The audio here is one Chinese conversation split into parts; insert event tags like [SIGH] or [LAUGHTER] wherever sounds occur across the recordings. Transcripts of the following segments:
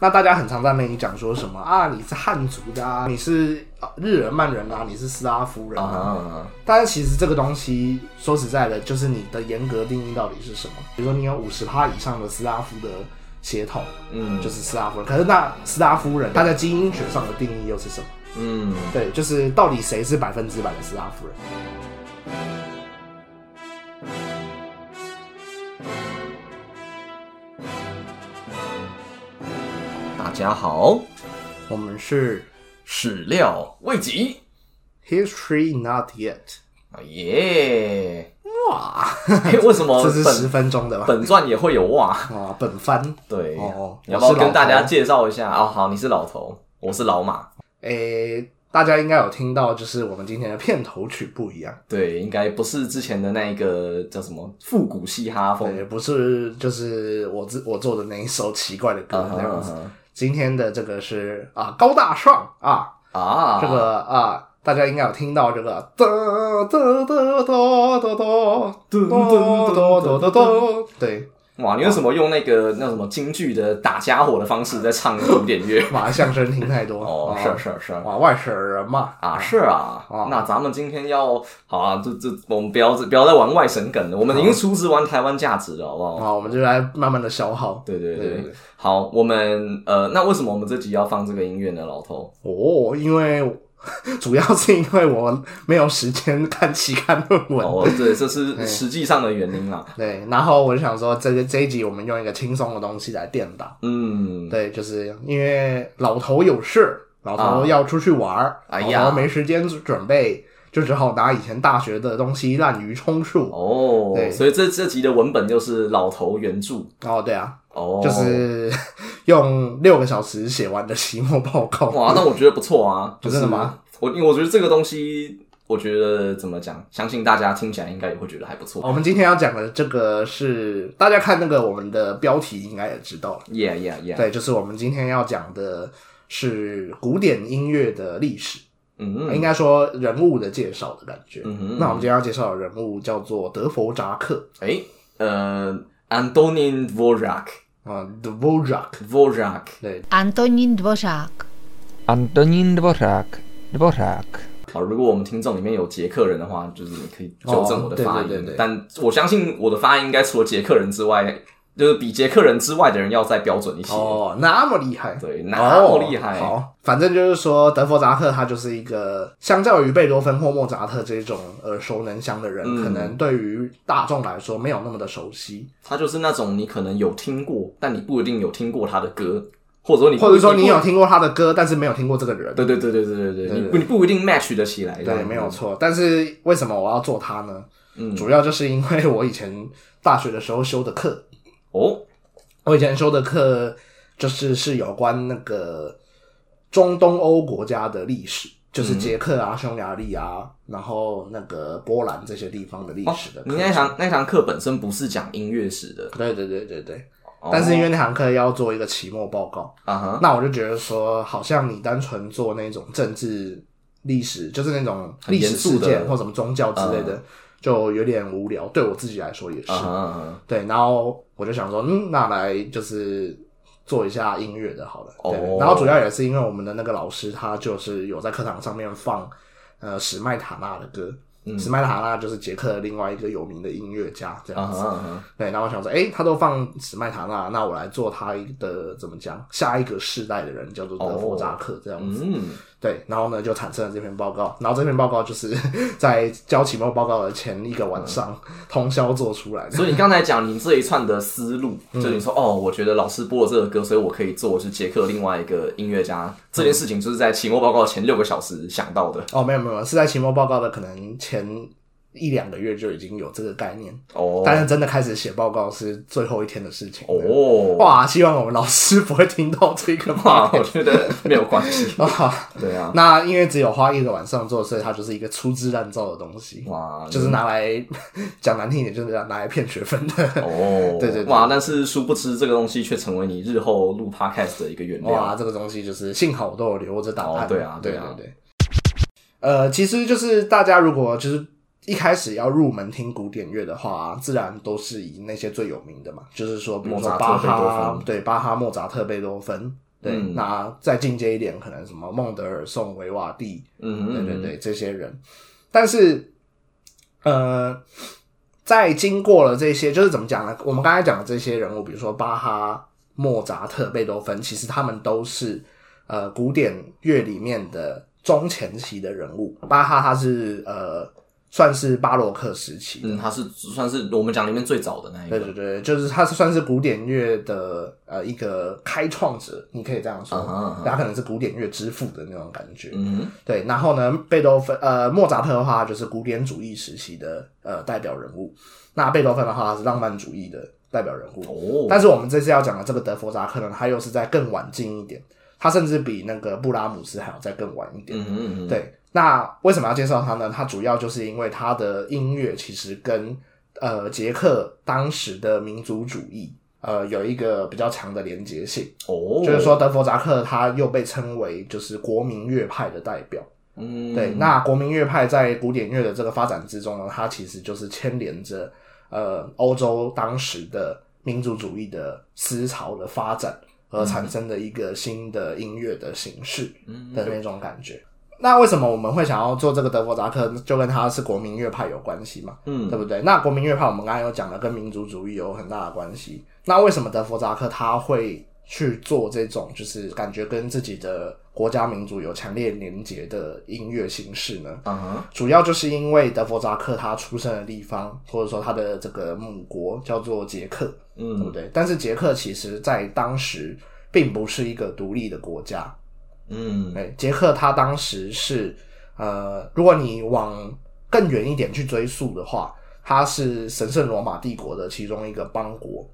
那大家很常在那里讲说什么啊？你是汉族的啊，你是啊日耳曼人啊，你是斯拉夫人啊。啊，但是其实这个东西说实在的，就是你的严格定义到底是什么？比如说你有五十趴以上的斯拉夫的血统，嗯，就是斯拉夫人。可是那斯拉夫人，他在基因学上的定义又是什么？嗯，对，就是到底谁是百分之百的斯拉夫人？家好，我们是始料未及 History Not Yet。啊耶！哇，嘿为什么 [LAUGHS] 这是十本分钟的吧？本传也会有哇？啊，本番。对，哦你要不要跟大家介绍一下？哦，好，你是老头，我是老马。诶、大家应该有听到，就是我们今天的片头曲不一样。对，应该不是之前的那一个叫什么复古嘻哈风也，不是就是我自我做的那一首奇怪的歌那样子。嗯哼今天的这个是啊高大上啊，啊，这个啊大家应该有听到这个哒哒哒哒哒哒噔哒哒哒哒，对，哇，你为什么用那个那什么京剧的打家伙的方式在唱古典乐？[LAUGHS] 马相声听太多哦，啊是是是哇，外省人嘛啊，是啊啊，那咱们今天要好啊，这这我们不要不要再玩外省梗了，我们已经出资玩台湾价值了，好不好？啊，我们就来慢慢的消耗。对对对，好，我们呃，那为什么我们这集要放这个音乐呢？老头，哦，因为 [LAUGHS] 主要是因为我没有时间看期刊论文。哦，对，这是 [LAUGHS] 实际上的原因啦。对，然后我就想说，这个这一集我们用一个轻松的东西来垫档。嗯，对，就是因为老头有事，老头要出去玩儿，哎呀老头没时间准备，就只好拿以前大学的东西滥竽充数。哦，对所以这这集的文本就是老头原著哦，对啊，哦，就是用六个小时写完的期末报告。哇，那我觉得不错啊，[LAUGHS] 就是真的吗？我因为我觉得这个东西，我觉得怎么讲，相信大家听起来应该也会觉得还不错。我们今天要讲的这个是大家看那个我们的标题应该也知道了，Yeah, yeah, yeah。对，就是我们今天要讲的是古典音乐的历史，嗯应该说人物的介绍的感觉。嗯哼那我们今天要介绍的人物叫做德弗扎克哎，呃，Antonin Dvorak。啊，Dvorak。Dvorak，对，Antonin Dvorak. Antonin Dvorak. Dvorak. 好，如果我们听众里面有捷克人的话，就是你可以纠正我的发音。但我相信我的发音应该除了捷克人之外，就是比捷克人之外的人要再标准一些。哦，那么厉害。对，那么厉害。哦好，反正就是说，德弗扎克他就是一个相较于贝多芬或莫扎特这种耳熟能详的人，嗯可能对于大众来说没有那么的熟悉，他就是那种你可能有听过，但你不一定有听过他的歌，或者说你或者说你有听过他的歌，但是没有听过这个人。对对对对对对你不你不一定 match 得起来。对，没有。错。但是为什么我要做他呢？嗯主要就是因为我以前大学的时候修的课，哦，我以前修的课就是是有关那个中东欧国家的历史，就是捷克啊、匈牙利啊，然后那个波兰这些地方的历哦史的课你那堂那堂课本身不是讲音乐史的，对对对对。对。哦。但是因为那堂课要做一个期末报告，啊哈，那我就觉得说，好像你单纯做那种政治历史，就是那种历史严肃的事件或什么宗教之类的，就有点无聊。对我自己来说也是。对，然后我就想说，嗯，那来就是做一下音乐的，好了。然后主要也是因为我们的那个老师，他就是有在课堂上面放呃史麦塔纳的歌。嗯史麦塔纳就是捷克的另外一个有名的音乐家，这啊样子。对，然后我想说，诶，他都放史麦塔纳，那我来做他的怎么讲，下一个世代的人叫做德弗扎克这样子。嗯，对，然后呢就产生了这篇报告，然后这篇报告就是 [LAUGHS] 在交期末报告的前一个晚上通宵做出来的。所以你刚才讲你这一串的思路，嗯。就是你说哦，我觉得老师播了这个歌，所以我可以做是捷克另外一个音乐家。这件事情，就是在期末报告前六个小时想到的。哦，没有没有，是在期末报告的可能前一两个月就已经有这个概念，哦但是真的开始写报告是最后一天的事情。哦，哇，希望我们老师不会听到这个哇，[LAUGHS] 话。我觉得没有关系，[LAUGHS] 啊，对啊，那因为只有花一个晚上做，所以它就是一个粗制滥造的东西。哇，就是拿来 [LAUGHS] 讲难听一点，就是拿来骗学分的。哦，对对对哇，但是殊不知这个东西却成为你日后录 podcast 的一个原料，哇，这个东西就是幸好我都有留着档案。哦对啊对对啊对对。呃，其实就是大家如果就是一开始要入门听古典乐的话，自然都是以那些最有名的嘛，就是说，比如说莫扎特巴哈，芬对，巴哈、莫扎特、贝多芬，对，嗯那再进阶一点，可能什么孟德尔颂、维瓦蒂，嗯对对对，这些人。但是，呃，在经过了这些，就是怎么讲呢？我们刚才讲的这些人物，比如说巴哈、莫扎特、贝多芬，其实他们都是呃古典乐里面的中前期的人物。巴哈他是呃算是巴洛克时期嗯，他是算是我们讲里面最早的那一个，对对对，就是他是算是古典乐的呃一个开创者，你可以这样说，他可能是古典乐之父的那种感觉。嗯。对，然后呢，贝多芬呃莫扎特的话就是古典主义时期的呃代表人物，那贝多芬的话是浪漫主义的代表人物。哦，但是我们这次要讲的这个德弗扎克呢，他又是在更晚近一点，他甚至比那个布拉姆斯还要再更晚一点。嗯嗯嗯，对，那为什么要介绍他呢？他主要就是因为他的音乐其实跟呃捷克当时的民族主义呃有一个比较强的连结性，哦，就是说德弗扎克他又被称为就是国民乐派的代表。嗯，对，那国民乐派在古典乐的这个发展之中呢，它其实就是牵连着呃欧洲当时的民族主义的思潮的发展而产生的一个新的音乐的形式的那种感觉。那为什么我们会想要做这个德弗扎克，就跟他是国民乐派有关系嘛？嗯对不对？那国民乐派我们刚才有讲了，跟民族主义有很大的关系。那为什么德弗扎克他会去做这种就是感觉跟自己的国家民族有强烈连结的音乐形式呢？嗯哼，主要就是因为德弗扎克他出生的地方，或者说他的这个母国叫做捷克，嗯对不嗯对？但是捷克其实在当时并不是一个独立的国家，嗯哎，杰克他当时是呃，如果你往更远一点去追溯的话，他是神圣罗马帝国的其中一个邦国。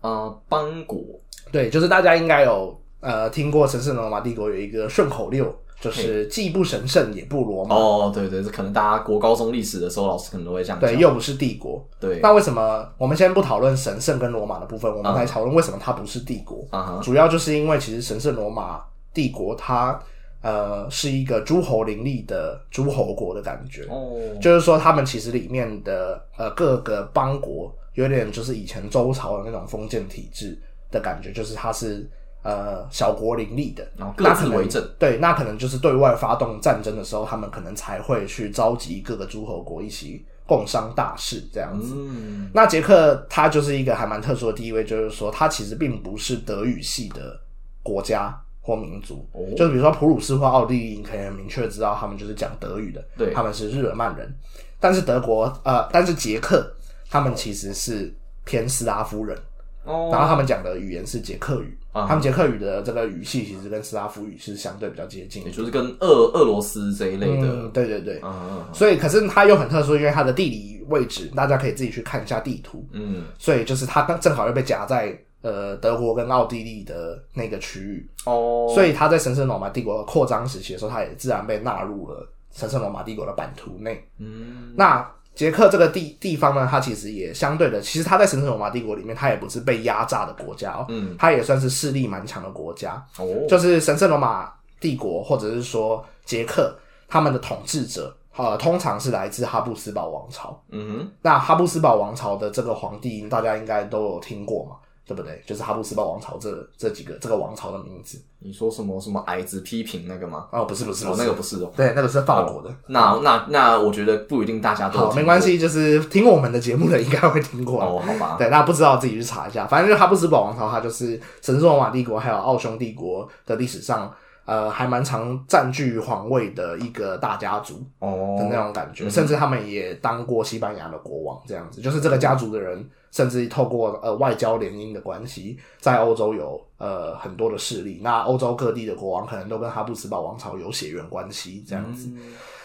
啊，邦国，对，就是大家应该有呃听过神圣罗马帝国有一个顺口溜，就是既不神圣也不罗马，哦，对对，这可能大家国高中历史的时候，老师可能都会这样讲，对，又不是帝国。对，那为什么我们先不讨论神圣跟罗马的部分，我们嗯来讨论为什么它不是帝国？啊哈，主要就是因为其实神圣罗马帝国它呃是一个诸侯林立的诸侯国的感觉，哦，就是说他们其实里面的呃各个邦国有点就是以前周朝的那种封建体制的感觉，就是它是呃小国林立的，然后各自为政，对，那可能就是对外发动战争的时候，他们可能才会去召集各个诸侯国一起共商大事这样子。嗯。那捷克它就是一个还蛮特殊的地位，就是说它其实并不是德语系的国家或民族，哦就是比如说普鲁士或奥地利，你可以很明确知道他们就是讲德语的，对他们是日耳曼人。但是德国呃，但是捷克他们其实是偏斯拉夫人，哦，然后他们讲的语言是捷克语，啊他们捷克语的这个语系其实跟斯拉夫语是相对比较接近的也。就是跟俄俄罗斯这一类的，嗯，对对对。嗯所以，可是它又很特殊，因为它的地理位置，大家可以自己去看一下地图。嗯所以就是它刚正好又被夹在呃德国跟奥地利的那个区域，哦，所以他在神圣罗马帝国扩张时期的时候，他也自然被纳入了神圣罗马帝国的版图内。嗯。那捷克这个地地方呢，它其实也相对的，其实它在神圣罗马帝国里面，它也不是被压榨的国家哦，嗯。它也算是势力蛮强的国家。哦，就是神圣罗马帝国或者是说捷克他们的统治者，呃，通常是来自哈布斯堡王朝。嗯哼。那哈布斯堡王朝的这个皇帝，大家应该都有听过嘛，对不对？就是哈布斯堡王朝这这几个这个王朝的名字。你说什么什么矮子批评那个吗？哦，不是不是那个不是哦。对，那个是法国的。那那那，我觉得不一定大家都有好，没关系，就是听我们的节目的应该会听过。哦，好吧，对，那不知道自己去查一下。反正就是哈布斯堡王朝，它就是神圣罗马帝国还有奥匈帝国的历史上，呃，还蛮常占据皇位的一个大家族哦的那种感觉。甚至他们也当过西班牙的国王，这样子。就是这个家族的人，甚至透过呃外交联姻的关系，在欧洲有呃很多的势力。那欧洲各地的国王可能都跟哈布斯堡王朝有血缘关系，这样子。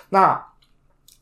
那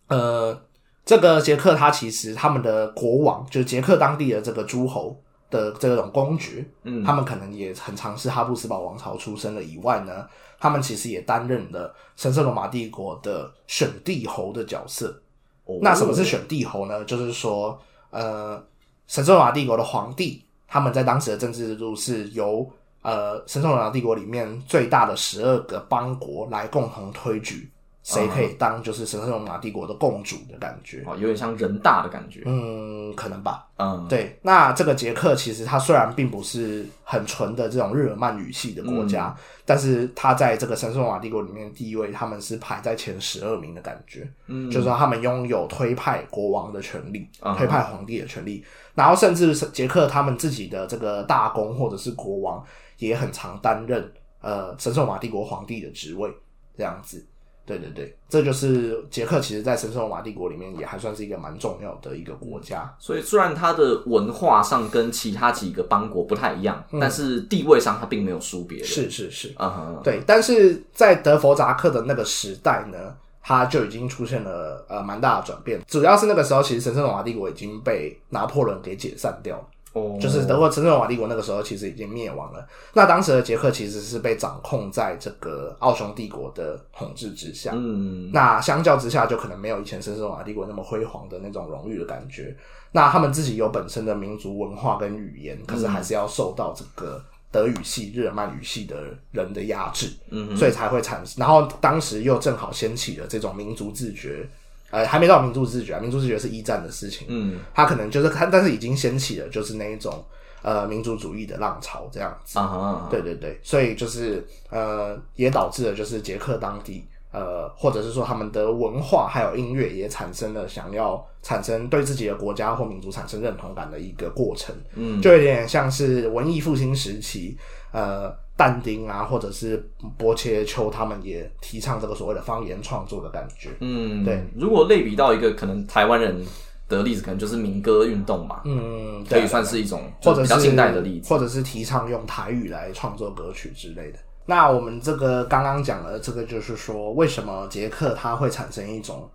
呃，这个捷克他其实他们的国王，就是捷克当地的这个诸侯的这种公爵，嗯他们可能也很常是哈布斯堡王朝出身的以外呢，他们其实也担任了神圣罗马帝国的选帝侯的角色。哦那什么是选帝侯呢？就是说，呃，神圣罗马帝国的皇帝，他们在当时的政治制度是由呃神圣罗马帝国里面最大的十二个邦国来共同推举。谁可以当就是神圣罗马帝国的共主的感觉。哦，有点像人大的感觉。嗯，可能吧。嗯，对，那这个捷克其实它虽然并不是很纯的这种日耳曼语系的国家，但是它在这个神圣罗马帝国里面的地位，他们是排在前十二名的感觉。嗯，就是说他们拥有推派国王的权利，推派皇帝的权利，然后甚至是捷克他们自己的这个大公或者是国王也很常担任呃神圣罗马帝国皇帝的职位，这样子。对对对，这就是捷克，其实在神圣罗马帝国里面也还算是一个蛮重要的一个国家。所以虽然它的文化上跟其他几个邦国不太一样，但是地位上它并没有输别人。是是是，啊哈，对，但是在德弗扎克的那个时代呢，它就已经出现了呃蛮大的转变。主要是那个时候，其实神圣罗马帝国已经被拿破仑给解散掉了。哦，就是德国神圣罗马帝国那个时候其实已经灭亡了。那当时的捷克其实是被掌控在这个奥匈帝国的统治之下。嗯，那相较之下，就可能没有以前神圣罗马帝国那么辉煌的那种荣誉的感觉。那他们自己有本身的民族文化跟语言，可是还是要受到这个德语系、日耳曼语系的人的压制，嗯所以才会产生。然后当时又正好掀起了这种民族自觉。呃，还没到民族自觉啊，民族自觉是一战的事情。嗯，他可能就是看，但是已经掀起了就是那一种呃民族主义的浪潮这样子。啊哈，对对对，所以就是呃，也导致了就是捷克当地呃，或者是说他们的文化还有音乐也产生了想要产生对自己的国家或民族产生认同感的一个过程。嗯，就有点像是文艺复兴时期，呃，但丁啊，或者是波切丘他们也提倡这个所谓的方言创作的感觉。嗯，对。如果类比到一个可能台湾人的例子，可能就是民歌运动嘛，嗯，对可以算是一种或者是近代的例子。或者是提倡用台语来创作歌曲之类的。那我们这个刚刚讲的这个，就是说为什么捷克它会产生一种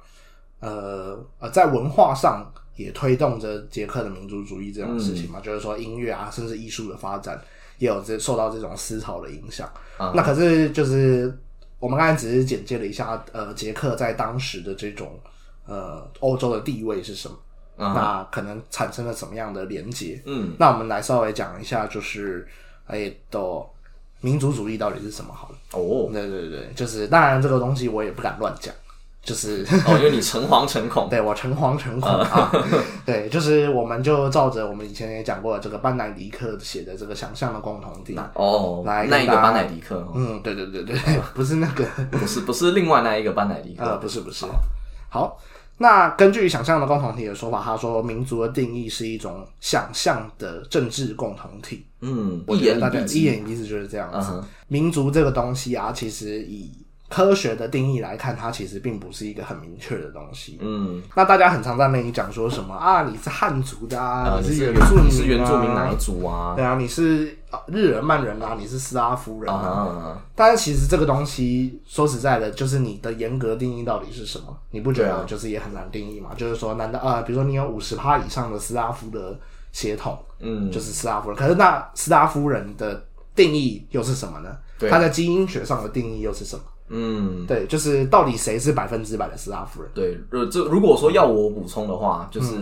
呃呃，在文化上也推动着捷克的民族主义这种事情嘛？就是说音乐啊，甚至艺术的发展也有这受到这种思潮的影响。啊那可是就是我们刚才只是简介了一下，呃，捷克在当时的这种呃欧洲的地位是什么？啊那可能产生了什么样的连结？嗯，那我们来稍微讲一下，就是哎，的民族主义到底是什么好了。哦对对对，就是当然这个东西我也不敢乱讲，就是哦，因为你诚惶诚恐。[LAUGHS] 对我诚惶诚恐啊。对，就是我们就照着我们以前也讲过的这个班乃迪克写的这个想象的共同体。哦，来那一个班乃迪克，哦嗯，对对对对，[LAUGHS] 不是那个 [LAUGHS] 不是不是另外那一个班乃迪克，呃，不是不是。好，那根据想象的共同体的说法，他说民族的定义是一种想象的政治共同体。嗯，我一言以蔽觉得大家一之，言以蔽之就是这样子。嗯民族这个东西啊，其实以科学的定义来看，它其实并不是一个很明确的东西。嗯，那大家很常在那里讲说什么啊？你是汉族的啊，啊，你是原住民、啊，你是原住民哪一族啊？对啊，你是啊日耳曼人啊，你是斯拉夫人啊。啊，但是其实这个东西说实在的，就是你的严格定义到底是什么？你不觉得就是也很难定义嘛？就是说，难道啊，比如说你有五十趴以上的斯拉夫的血统，嗯，就是斯拉夫人。可是那斯拉夫人的定义又是什么呢？对它在基因学上的定义又是什么？嗯，对，就是到底谁是百分之百的斯拉夫人？对，呃，这如果说要我补充的话，就是、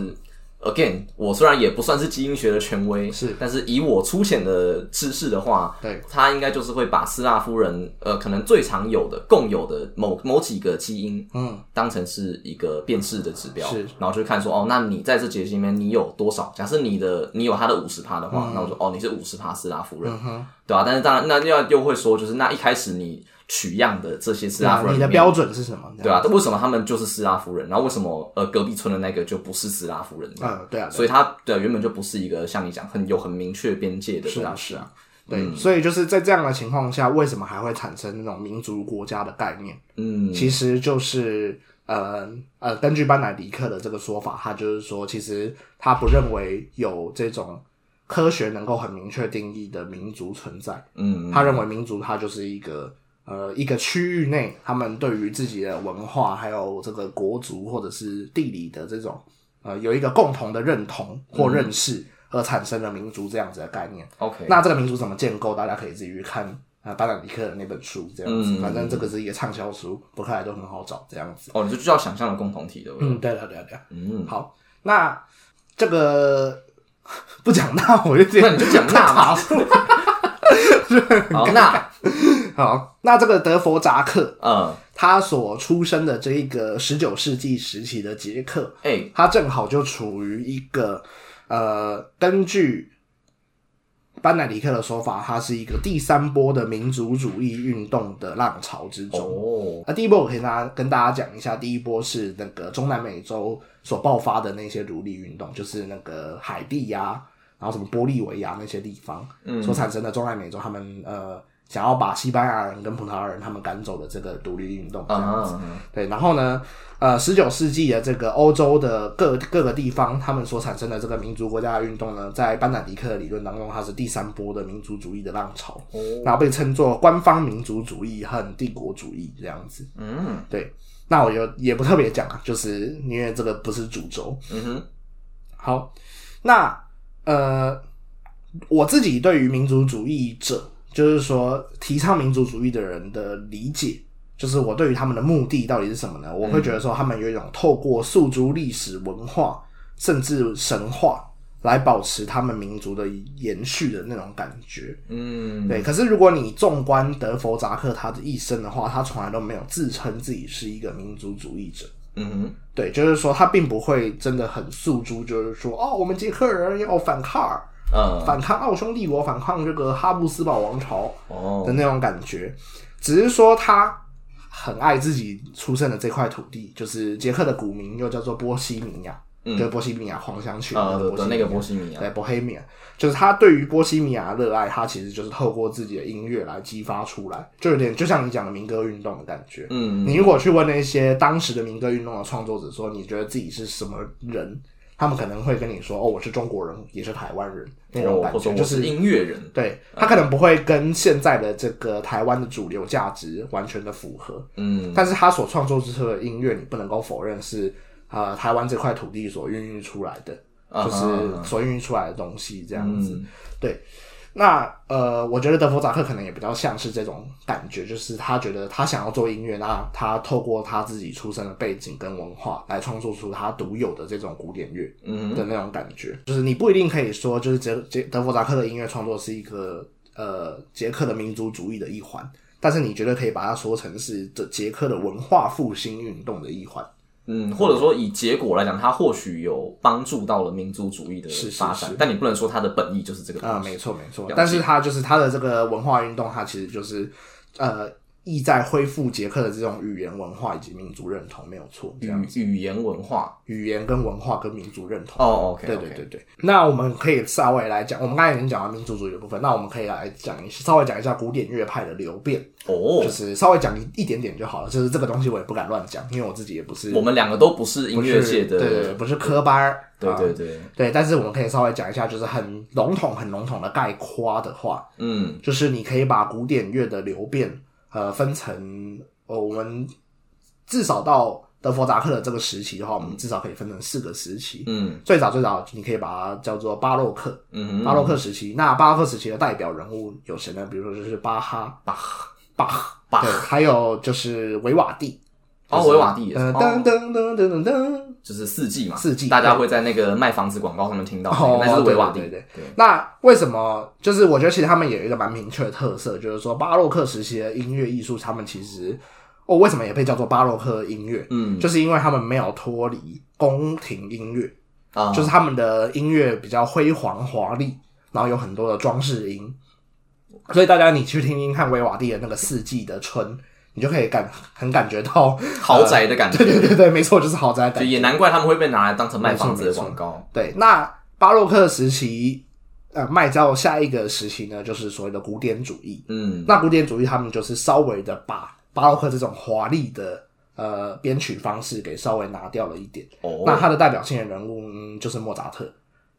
again，我虽然也不算是基因学的权威，是。但是以我粗浅的知识的话，对，他应该就是会把斯拉夫人，呃，可能最常有的、共有的某某几个基因，嗯，当成是一个辨识的指标，是，然后就看说，哦，那你在这节里面你有多少？假设你的你有他的五十趴的话，那我说，哦，你是五十趴斯拉夫人，对吧、但是当然，那要又会说，就是那一开始你取样的这些斯拉夫人你的标准是什么？对啊，但为什么他们就是斯拉夫人？然后为什么呃隔壁村的那个就不是斯拉夫人？嗯，对啊，对啊所以他对原本就不是一个像你讲很有很明确边界的是啊是啊。对，所以就是在这样的情况下，为什么还会产生那种民族国家的概念？嗯，其实就是呃呃，根据班乃迪克的这个说法，他就是说，其实他不认为有这种科学能够很明确定义的民族存在。嗯他认为民族它就是一个呃一个区域内，他们对于自己的文化还有这个国族或者是地理的这种呃有一个共同的认同或认识，而产生了民族这样子的概念。OK，那这个民族怎么建构，大家可以自己去看啊巴兰迪克的那本书，这样子。嗯反正这个是一个畅销书，博客来都很好找，这样子。哦，你就叫想象的共同体的，嗯，对了对了对了。嗯，好，那这个不讲那我就讲那嘛。好，那 [LAUGHS] 好，那这个德弗扎克，嗯，他所出生的这一个十九世纪时期的捷克，哎、他正好就处于一个呃，根据班乃迪克的说法，他是一个第三波的民族主义运动的浪潮之中。哦，那第一波我可以跟大家跟大家讲一下，第一波是那个中南美洲所爆发的那些奴隶运动，就是那个海地呀、然后什么玻利维亚那些地方所产生的中南美洲，他们呃想要把西班牙人跟葡萄牙人他们赶走的这个独立运动这样子。嗯，对，然后呢，呃，十九世纪的这个欧洲的各各个地方，他们所产生的这个民族国家的运动呢，在班纳迪克的理论当中，它是第三波的民族主义的浪潮，然后被称作官方民族主义和帝国主义这样子。嗯对，那我就也不特别讲啊，就是因为这个不是主轴。嗯哼，好，那呃，我自己对于民族主义者，就是说提倡民族主义的人的理解，就是我对于他们的目的到底是什么呢？我会觉得说，他们有一种透过诉诸历史文化，甚至神话。来保持他们民族的延续的那种感觉，嗯，对。可是如果你纵观德弗扎克他的一生的话，他从来都没有自称自己是一个民族主义者。嗯哼，对，就是说他并不会真的很诉诸，就是说哦，我们捷克人要反抗，嗯，反抗奥匈帝国，反抗这个哈布斯堡王朝的哦，那种感觉。只是说他很爱自己出生的这块土地，就是捷克的古名又叫做波西米亚，嗯、对波西米亚黄香区呃的那个波波西米亚，对，波黑米亚，就是他对于波西米亚的热爱，他其实就是透过自己的音乐来激发出来，就有点就像你讲的民歌运动的感觉。嗯，你如果去问那些当时的民歌运动的创作者说，你觉得自己是什么人？他们可能会跟你说，哦，我是中国人，也是台湾人那种感觉，就是音乐人，对他可能不会跟现在的这个台湾的主流价值完全的符合，嗯，但是他所创作出的音乐，你不能够否认是呃台湾这块土地所孕育出来的，啊就是所孕育出来的东西这样子。嗯。对，那呃，我觉得德弗扎克可能也比较像是这种感觉，就是他觉得他想要做音乐，那他透过他自己出生的背景跟文化来创作出他独有的这种古典乐嗯的那种感觉。就是你不一定可以说，就是杰杰德弗扎克的音乐创作是一个呃捷克的民族主义的一环，但是你觉得可以把它说成是这捷克的文化复兴运动的一环。嗯，或者说以结果来讲，它或许有帮助到了民族主义的发展，是。但你不能说它的本意就是这个啊。没错没错，但是它就是它的这个文化运动，它其实就是呃意在恢复捷克的这种语言文化以及民族认同，没有错。这样语语言文化语言跟文化跟民族认同。哦，OK，对对对对。那我们可以稍微来讲，我们刚才已经讲完民族主义的部分，那我们可以来讲一稍微讲一下古典乐派的流变，哦就，是稍微讲一一点点就好了。就是这个东西我也不敢乱讲，因为我自己也不是我们两个都不是音乐界的，对对对，不是科班儿。啊对对对，对，但是我们可以稍微讲一下，就是很笼统、很笼统的概括的话，嗯就是你可以把古典乐的流变，呃，分成呃，我们至少到德弗扎克的这个时期的话，我们至少可以分成四个时期。嗯最早最早，你可以把它叫做巴洛克，巴洛克时期。那巴洛克时期的代表人物有谁呢？比如说就是巴哈、巴赫巴赫，巴对，还有就是维瓦蒂。哦，维瓦蒂噔噔噔噔噔噔。就是四季嘛，四季大家会在那个卖房子广告上面听到那个，哦那就是维瓦蒂，对对。对，那为什么？就是我觉得其实他们有一个蛮明确的特色，就是说巴洛克时期的音乐艺术，他们其实哦，为什么也被叫做巴洛克音乐？嗯。就是因为他们没有脱离宫廷音乐，啊，就是他们的音乐比较辉煌华丽，然后有很多的装饰音，所以大家你去听听看维瓦蒂的那个四季的春，你就可以感很感觉到 [LAUGHS] 豪宅的感觉，对对对对，没错，就是豪宅感觉。也难怪他们会被拿来当成卖房子的广告。对，那巴洛克时期，呃，迈到下一个时期呢，就是所谓的古典主义。嗯那古典主义他们就是稍微的把巴洛克这种华丽的呃编曲方式给稍微拿掉了一点。哦，那他的代表性的人物、嗯、就是莫扎特。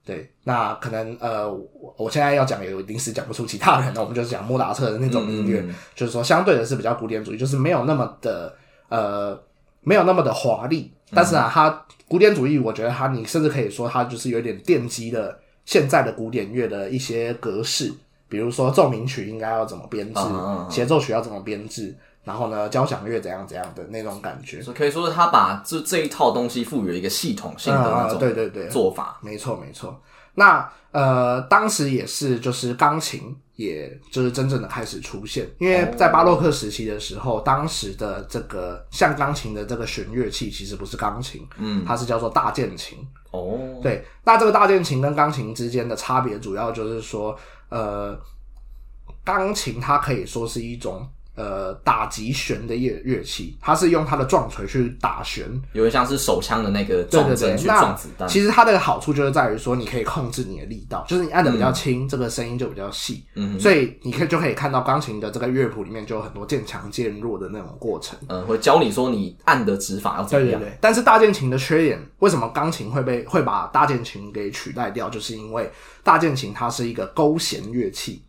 对，那可能呃，我我现在要讲也临时讲不出其他人，那我们就是讲莫扎特的那种音乐，就是说相对的是比较古典主义，就是没有那么的呃，没有那么的华丽。但是啊，它古典主义，我觉得它你甚至可以说它就是有点奠基了现在的古典乐的一些格式，比如说奏鸣曲应该要怎么编制协奏曲要怎么编制，然后呢，交响乐怎样怎样的那种感觉。所以可以说是他把这这一套东西赋予了一个系统性的那啊种对对对做法。没错没错。那呃，当时也是就是钢琴，也就是真正的开始出现，因为在巴洛克时期的时候，当时的这个像钢琴的这个弦乐器其实不是钢琴，嗯，它是叫做大键琴。哦，对，那这个大键琴跟钢琴之间的差别，主要就是说，呃，钢琴它可以说是一种呃打击弦的乐乐器，它是用它的撞锤去打弦。有点像是手枪的那个撞针去撞子弹。其实它的好处就是在于说，你可以控制你的力道，就是你按的比较轻，这个声音就比较细。嗯所以你可以就可以看到钢琴的这个乐谱里面就有很多渐强渐弱的那种过程。嗯，会教你说你按的指法要怎么样。对对对，但是大键琴的缺点，为什么钢琴会被会把大键琴给取代掉？就是因为大键琴它是一个勾弦乐器，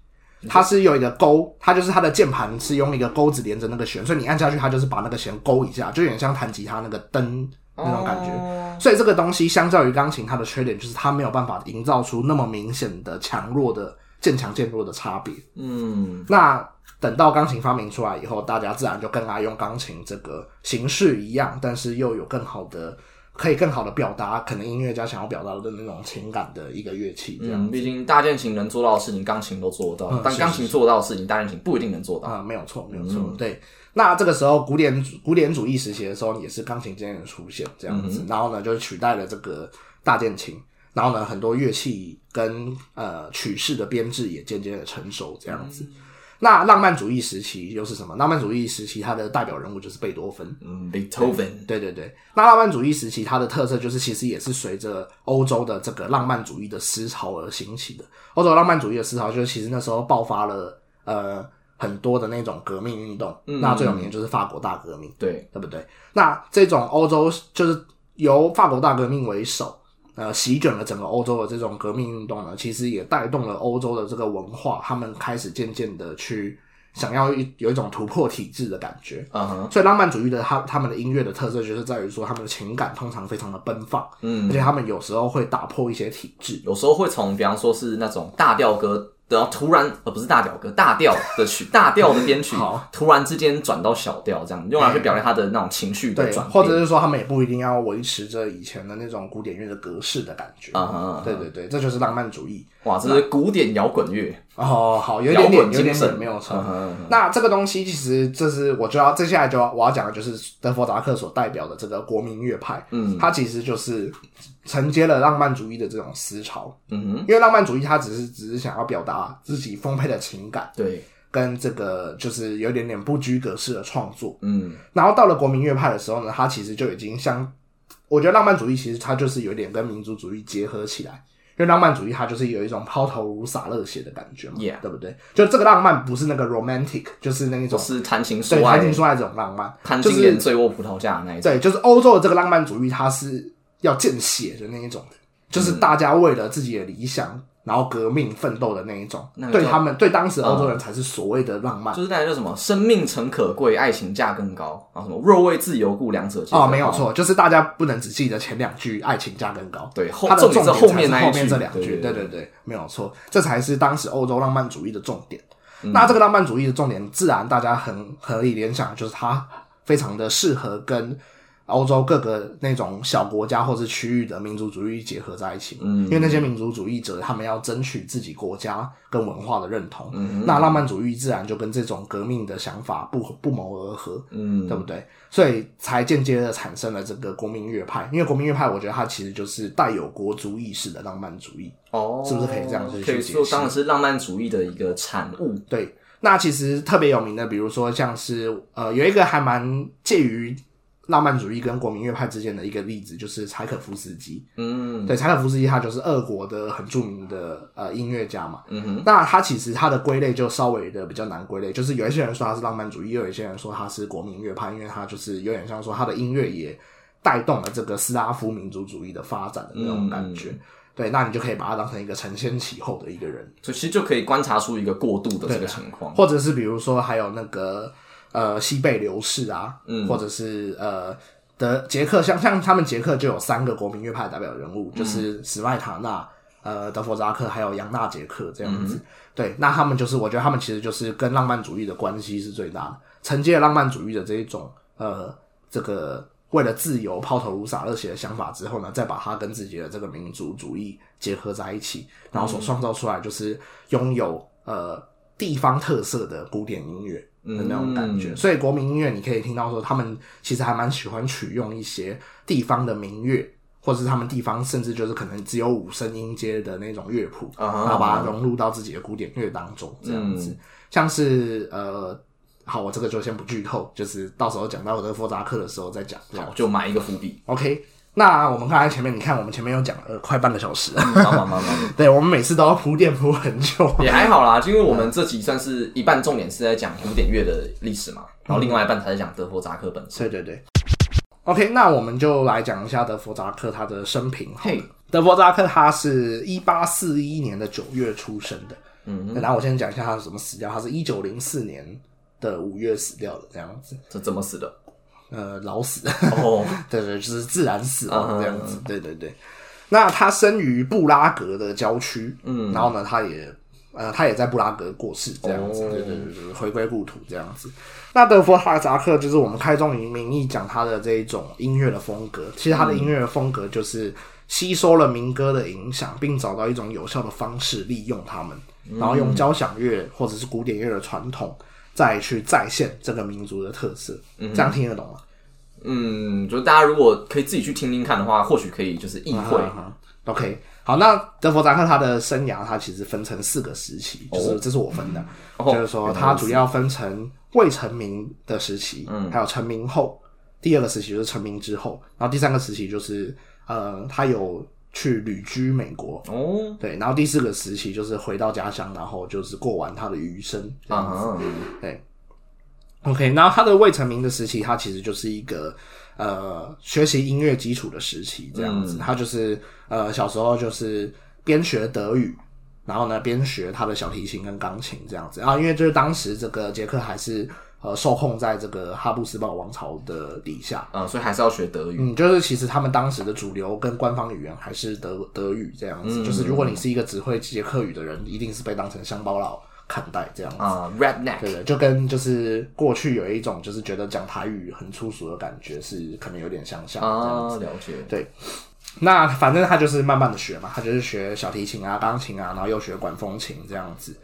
它是有一个钩，它就是它的键盘是用一个钩子连着那个弦，所以你按下去，它就是把那个弦勾一下，就有点像弹吉他那个灯那种感觉。哦所以这个东西相较于钢琴，它的缺点就是它没有办法营造出那么明显的强弱的渐强渐弱的差别。嗯，那等到钢琴发明出来以后，大家自然就更爱用钢琴这个形式一样，但是又有更好的，可以更好的表达可能音乐家想要表达的那种情感的一个乐器，这样嗯，毕竟大键琴能做到的事情，钢琴都做得到；但钢琴做得到的事情，大键琴不一定能做到。啊、没有错，没有错，对。那这个时候，古典古典主义时期的时候，也是钢琴渐渐的出现这样子，然后呢，就取代了这个大键琴，然后呢，很多乐器跟呃曲式的编制也渐渐的成熟这样子。那浪漫主义时期又是什么？浪漫主义时期它的代表人物就是贝多芬，嗯，Beethoven，对对对，那浪漫主义时期它的特色就是，其实也是随着欧洲的这个浪漫主义的思潮而兴起的。欧洲浪漫主义的思潮就是，其实那时候爆发了呃很多的那种革命运动，嗯那最有名的就是法国大革命，对，对不对？那这种欧洲就是由法国大革命为首。呃，席卷了整个欧洲的这种革命运动呢，其实也带动了欧洲的这个文化，他们开始渐渐的去想要一有一种突破体制的感觉。嗯哼，所以浪漫主义的他他们的音乐的特色就是在于说，他们的情感通常非常的奔放，嗯而且他们有时候会打破一些体制。有时候会从，比方说是那种大调歌，然后突然呃不是大调歌，大调的曲，大调的编曲好，突然之间转到小调，这样用来去表现他的那种情绪的对，转变，或者是说他们也不一定要维持着以前的那种古典乐的格式的感觉。嗯哼嗯哼对对对，这就是浪漫主义。哇，这是古典摇滚乐，哦，好，有一点点，有点点没有错。那这个东西其实这是我就要接下来就要我要讲的就是德弗扎克所代表的这个国民乐派，嗯它其实就是承接了浪漫主义的这种思潮。嗯哼，因为浪漫主义它只是只是想要表达自己丰沛的情感，对，跟这个就是有点点不拘格式的创作。嗯然后到了国民乐派的时候呢，它其实就已经像，我觉得浪漫主义其实它就是有点跟民族主义结合起来。因为浪漫主义它就是有一种抛头颅洒热血的感觉嘛 Yeah 对不对？就这个浪漫不是那个 romantic，就是那一种是谈情说爱谈情说爱这种浪漫，就是莲醉卧葡萄架的那一种，对，就是欧洲的这个浪漫主义，它是要见血的那一种，就是大家为了自己的理想，然后革命奋斗的那一种。那个叫对他们，对当时欧洲人才是所谓的浪漫。就是大家叫什么“生命诚可贵，爱情价更高”，然后什么“若为自由故，两者皆可哦，没有错，就是大家不能只记得前两句“爱情价更高”，对后它的重后才是后面那一句。面这两句，对对对没有错，这才是当时欧洲浪漫主义的重点。嗯。那这个浪漫主义的重点，自然大家很合理联想，就是它非常的适合跟欧洲各个那种小国家或是区域的民族主义结合在一起。嗯因为那些民族主义者他们要争取自己国家跟文化的认同，嗯那浪漫主义自然就跟这种革命的想法不不谋而合。嗯对不对？所以才间接的产生了这个国民乐派。因为国民乐派，我觉得它其实就是带有国族意识的浪漫主义。哦，是不是可以这样子去可以解析说当然是浪漫主义的一个产物。对，那其实特别有名的，比如说像是呃，有一个还蛮介于浪漫主义跟国民乐派之间的一个例子，就是柴可夫斯基。嗯对，柴可夫斯基他就是俄国的很著名的呃音乐家嘛。嗯哼，那他其实他的归类就稍微的比较难归类，就是有一些人说他是浪漫主义，又有一些人说他是国民乐派，因为他就是有点像说他的音乐也带动了这个斯拉夫民族主义的发展的那种感觉。对，那你就可以把它当成一个承先启后的一个人，所以其实就可以观察出一个过渡的这个情况。或者是比如说还有那个呃西贝流士啊，嗯。或者是呃德捷克，像像他们捷克就有三个国民乐派代表人物，就是史麦塔纳、呃德弗扎克还有扬纳杰克这样子。对，那他们就是我觉得他们其实就是跟浪漫主义的关系是最大的，承接了浪漫主义的这一种呃这个为了自由抛头颅洒热血的想法之后呢，再把它跟自己的这个民族主义结合在一起，然后所创造出来就是拥有呃地方特色的古典音乐的那种感觉。所以国民音乐你可以听到说，他们其实还蛮喜欢取用一些地方的民乐。或者是他们地方甚至就是可能只有五声音阶的那种乐谱，啊然后把它融入到自己的古典乐当中，这样子。像是呃，好，我这个就先不剧透，就是到时候讲到德弗扎克的时候再讲。好，就埋一个伏笔。OK，那我们刚才前面你看，我们前面有讲了快半个小时，[LAUGHS] 对我们每次都要铺垫铺很久。也还好啦，因为我们这集算是一半重点是在讲古典乐的历史嘛，然后另外一半才在讲德弗扎克本身。对对对。OK，那我们就来讲一下德弗扎克他的生平。嘿，德弗扎克他是一八四一年的九月出生的。嗯，然后我先讲一下他是怎么死掉。他是一九零四年的五月死掉的，这样子。这怎么死的？呃，老死，哦，[LAUGHS] 对对，就是自然死嗯亡这样子。对对对。那他生于布拉格的郊区，嗯，然后呢，他也呃，他也在布拉格过世，这样子。哦对对对对，回归故土这样子。那德弗哈扎克就是我们开宗明义讲他的这一种音乐的风格，其实他的音乐的风格就是吸收了民歌的影响，并找到一种有效的方式利用他们，然后用交响乐或者是古典乐的传统，再去再现这个民族的特色。这样听得懂吗？嗯，就是大家如果可以自己去听听看的话，或许可以就是意会。啊 OK，好，那德弗扎克他的生涯，他其实分成四个时期，就是这是我分的，哦就是说他主要分成未成名的时期，嗯，还有成名后，第二个时期就是成名之后，然后第三个时期就是呃，他有去旅居美国，哦，对，然后第四个时期就是回到家乡，然后就是过完他的余生这样子。啊，对，OK，然后他的未成名的时期，他其实就是一个呃学习音乐基础的时期，这样子。他就是呃小时候就是边学德语，然后呢边学他的小提琴跟钢琴这样子。然后因为就是当时这个捷克还是呃受控在这个哈布斯堡王朝的底下。嗯，所以还是要学德语。嗯，就是其实他们当时的主流跟官方语言还是德德语这样子，就是如果你是一个只会捷克语的人，一定是被当成乡巴佬看待这样子。啊，redneck，对的，就跟就是过去有一种就是觉得讲台语很粗俗的感觉，是可能有点相像这样子。啊，了解。对，那反正他就是慢慢的学嘛，他就是学小提琴啊、钢琴啊，然后又学管风琴这样子。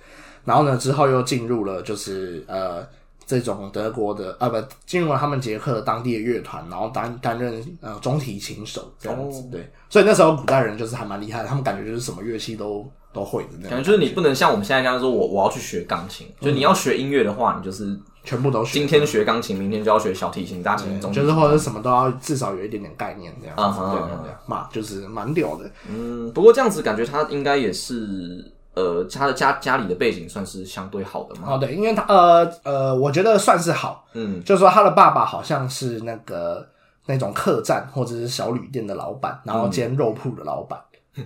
然后呢，之后又进入了就是呃这种德国的啊不，进入了他们捷克的当地的乐团，然后担担任呃中提琴手这样子。对，所以那时候古代人就是还蛮厉害的，他们感觉就是什么乐器都都会的那种，感觉就是你不能像我们现在这样说，我我要去学钢琴，就你要学音乐的话，你就是全部都学。今天学钢琴，明天就要学小提琴、大提琴、中。就是或者什么都要至少有一点点概念这样子，对对对，嘛就是蛮屌的。嗯，不过这样子感觉他应该也是，呃，他的家家里的背景算是相对好的嘛。哦，对，因为他呃呃，我觉得算是好，嗯，就是说他的爸爸好像是那个那种客栈或者是小旅店的老板，然后兼肉铺的老板，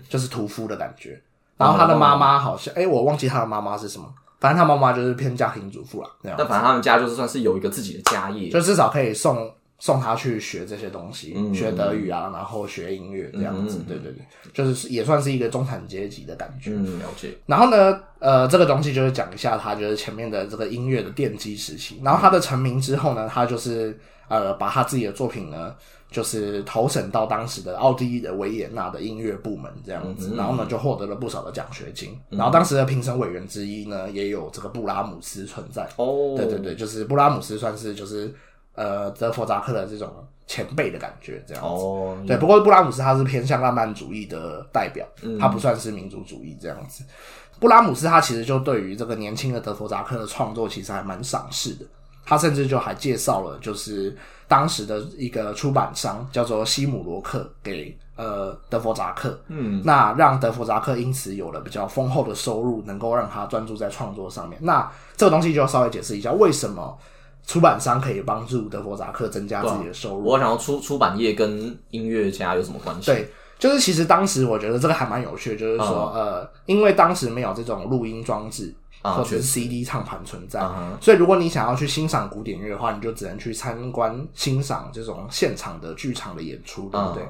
就是屠夫的感觉。然后他的妈妈好像，哎、我忘记他的妈妈是什么，反正他妈妈就是偏家庭主妇啦，这样但反正他们家就是算是有一个自己的家业。就至少可以送送他去学这些东西，学德语啊，然后学音乐这样子，对对对，就是也算是一个中产阶级的感觉。嗯，了解。然后呢，呃，这个东西就是讲一下他就是前面的这个音乐的奠基时期。然后他的成名之后呢，他就是呃把他自己的作品呢，就是投审到当时的奥地利的维也纳的音乐部门这样子，然后呢就获得了不少的奖学金。然后当时的评审委员之一呢，也有这个布拉姆斯存在。哦，对对对，就是布拉姆斯算是就是呃德弗扎克的这种前辈的感觉这样子。哦，对，不过布拉姆斯他是偏向浪漫主义的代表，他不算是民族主义这样子。布拉姆斯他其实就对于这个年轻的德弗扎克的创作其实还蛮赏识的，他甚至就还介绍了就是当时的一个出版商叫做西姆罗克给呃德弗扎克，嗯，那让德弗扎克因此有了比较丰厚的收入，能够让他专注在创作上面。那这个东西就要稍微解释一下，为什么出版商可以帮助德弗扎克增加自己的收入？我想要出出版业跟音乐家有什么关系？对，就是其实当时我觉得这个还蛮有趣的，就是说，呃，因为当时没有这种录音装置。啊或者是 CD 唱盘存在啊所以如果你想要去欣赏古典乐的话，你就只能去参观欣赏这种现场的剧场的演出，对不对？啊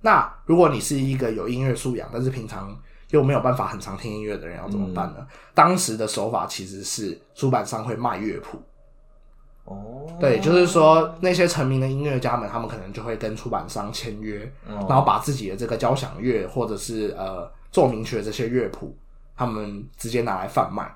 那如果你是一个有音乐素养，但是平常又没有办法很常听音乐的人，要怎么办呢？当时的手法其实是出版商会卖乐谱，哦，对，就是说那些成名的音乐家们，他们可能就会跟出版商签约，哦然后把自己的这个交响乐或者是呃奏鸣曲的这些乐谱，他们直接拿来贩卖。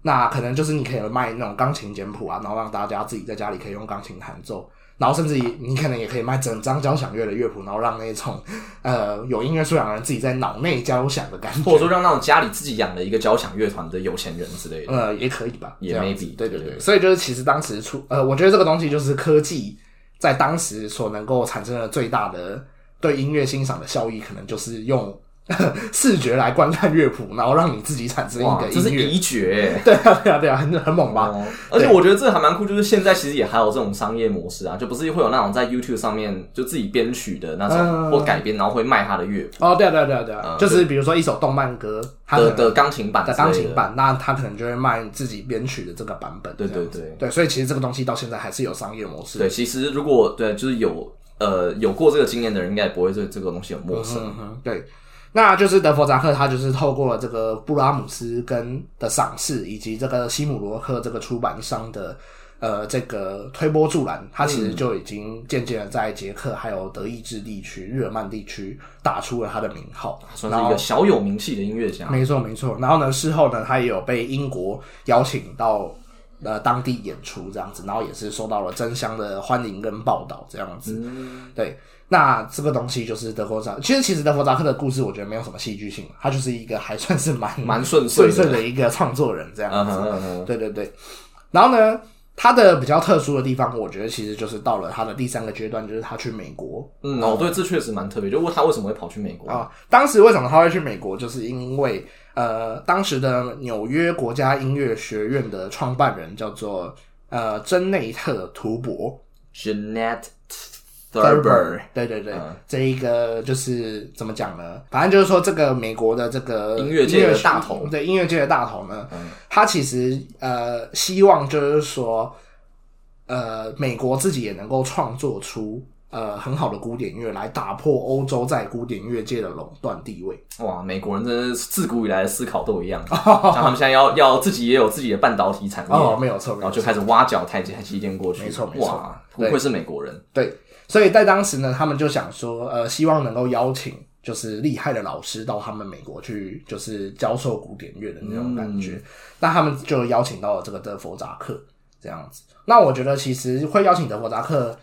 那可能就是你可以卖那种钢琴简谱啊，然后让大家自己在家里可以用钢琴弹奏，然后甚至也你可能也可以卖整张交响乐的乐谱，然后让那种呃有音乐素养的人自己在脑内交响的感觉，或者说让那种家里自己养了一个交响乐团的有钱人之类的。呃，也可以吧，也 maybe，对，对对。所以就是其实当时出，呃，我觉得这个东西就是科技在当时所能够产生的最大的对音乐欣赏的效益，可能就是用 [LAUGHS] 视觉来观看乐谱，然后让你自己产生一哇个，音乐。这是遗绝、[LAUGHS] 对啊，对啊，对啊，很 [LAUGHS] 很猛吧？哦，而且我觉得这还蛮酷，就是现在其实也还有这种商业模式啊，就不是会有那种在 YouTube 上面就自己编曲的那种、嗯或改编，然后会卖他的乐谱哦，对啊，对啊，对啊，对啊，嗯就是比如说一首动漫歌，它的的钢琴版之的钢琴版，那他可能就会卖自己编曲的这个版本。对对对对，所以其实这个东西到现在还是有商业模式。对，其实如果对就是有呃有过这个经验的人，应该也不会对这个东西有陌生。对。那就是德弗扎克，他就是透过了这个布拉姆斯跟的赏识，以及这个西姆罗克这个出版商的呃这个推波助澜，他其实就已经渐渐的在捷克还有德意志地区、日耳曼地区打出了他的名号，算是一个小有名气的音乐家。没错，没错。然后呢，事后呢，他也有被英国邀请到呃当地演出这样子，然后也是受到了争相的欢迎跟报道这样子。嗯对，那这个东西就是德国扎，其实其实德弗扎克的故事，我觉得没有什么戏剧性，他就是一个还算是蛮蛮顺顺的一个创作人这样子。对对对。然后呢，他的比较特殊的地方，我觉得其实就是到了他的第三个阶段，就是他去美国。嗯，哦，对，这确实蛮特别。就问他为什么会跑去美国？啊，当时为什么他会去美国，就是因为呃，当时的纽约国家音乐学院的创办人叫做呃珍内特·图博 Jeanette Thurber，对对对，嗯。这一个就是怎么讲呢？反正就是说，这个美国的这个音乐界的大头。对音乐界的大头呢，嗯。他其实呃希望就是说，呃，美国自己也能够创作出呃很好的古典乐，来打破欧洲在古典乐界的垄断地位。哇，美国人真的是自古以来的思考都一样，像他们现在要要自己也有自己的半导体产业，哦，没有错，然后就开始挖角台积台积电过去，没错没错哇，不愧是美国人，对，所以在当时呢，他们就想说，呃，希望能够邀请就是厉害的老师到他们美国去，就是教授古典乐的那种感觉。那他们就邀请到了这个德弗扎克这样子。那我觉得其实会邀请德弗扎克，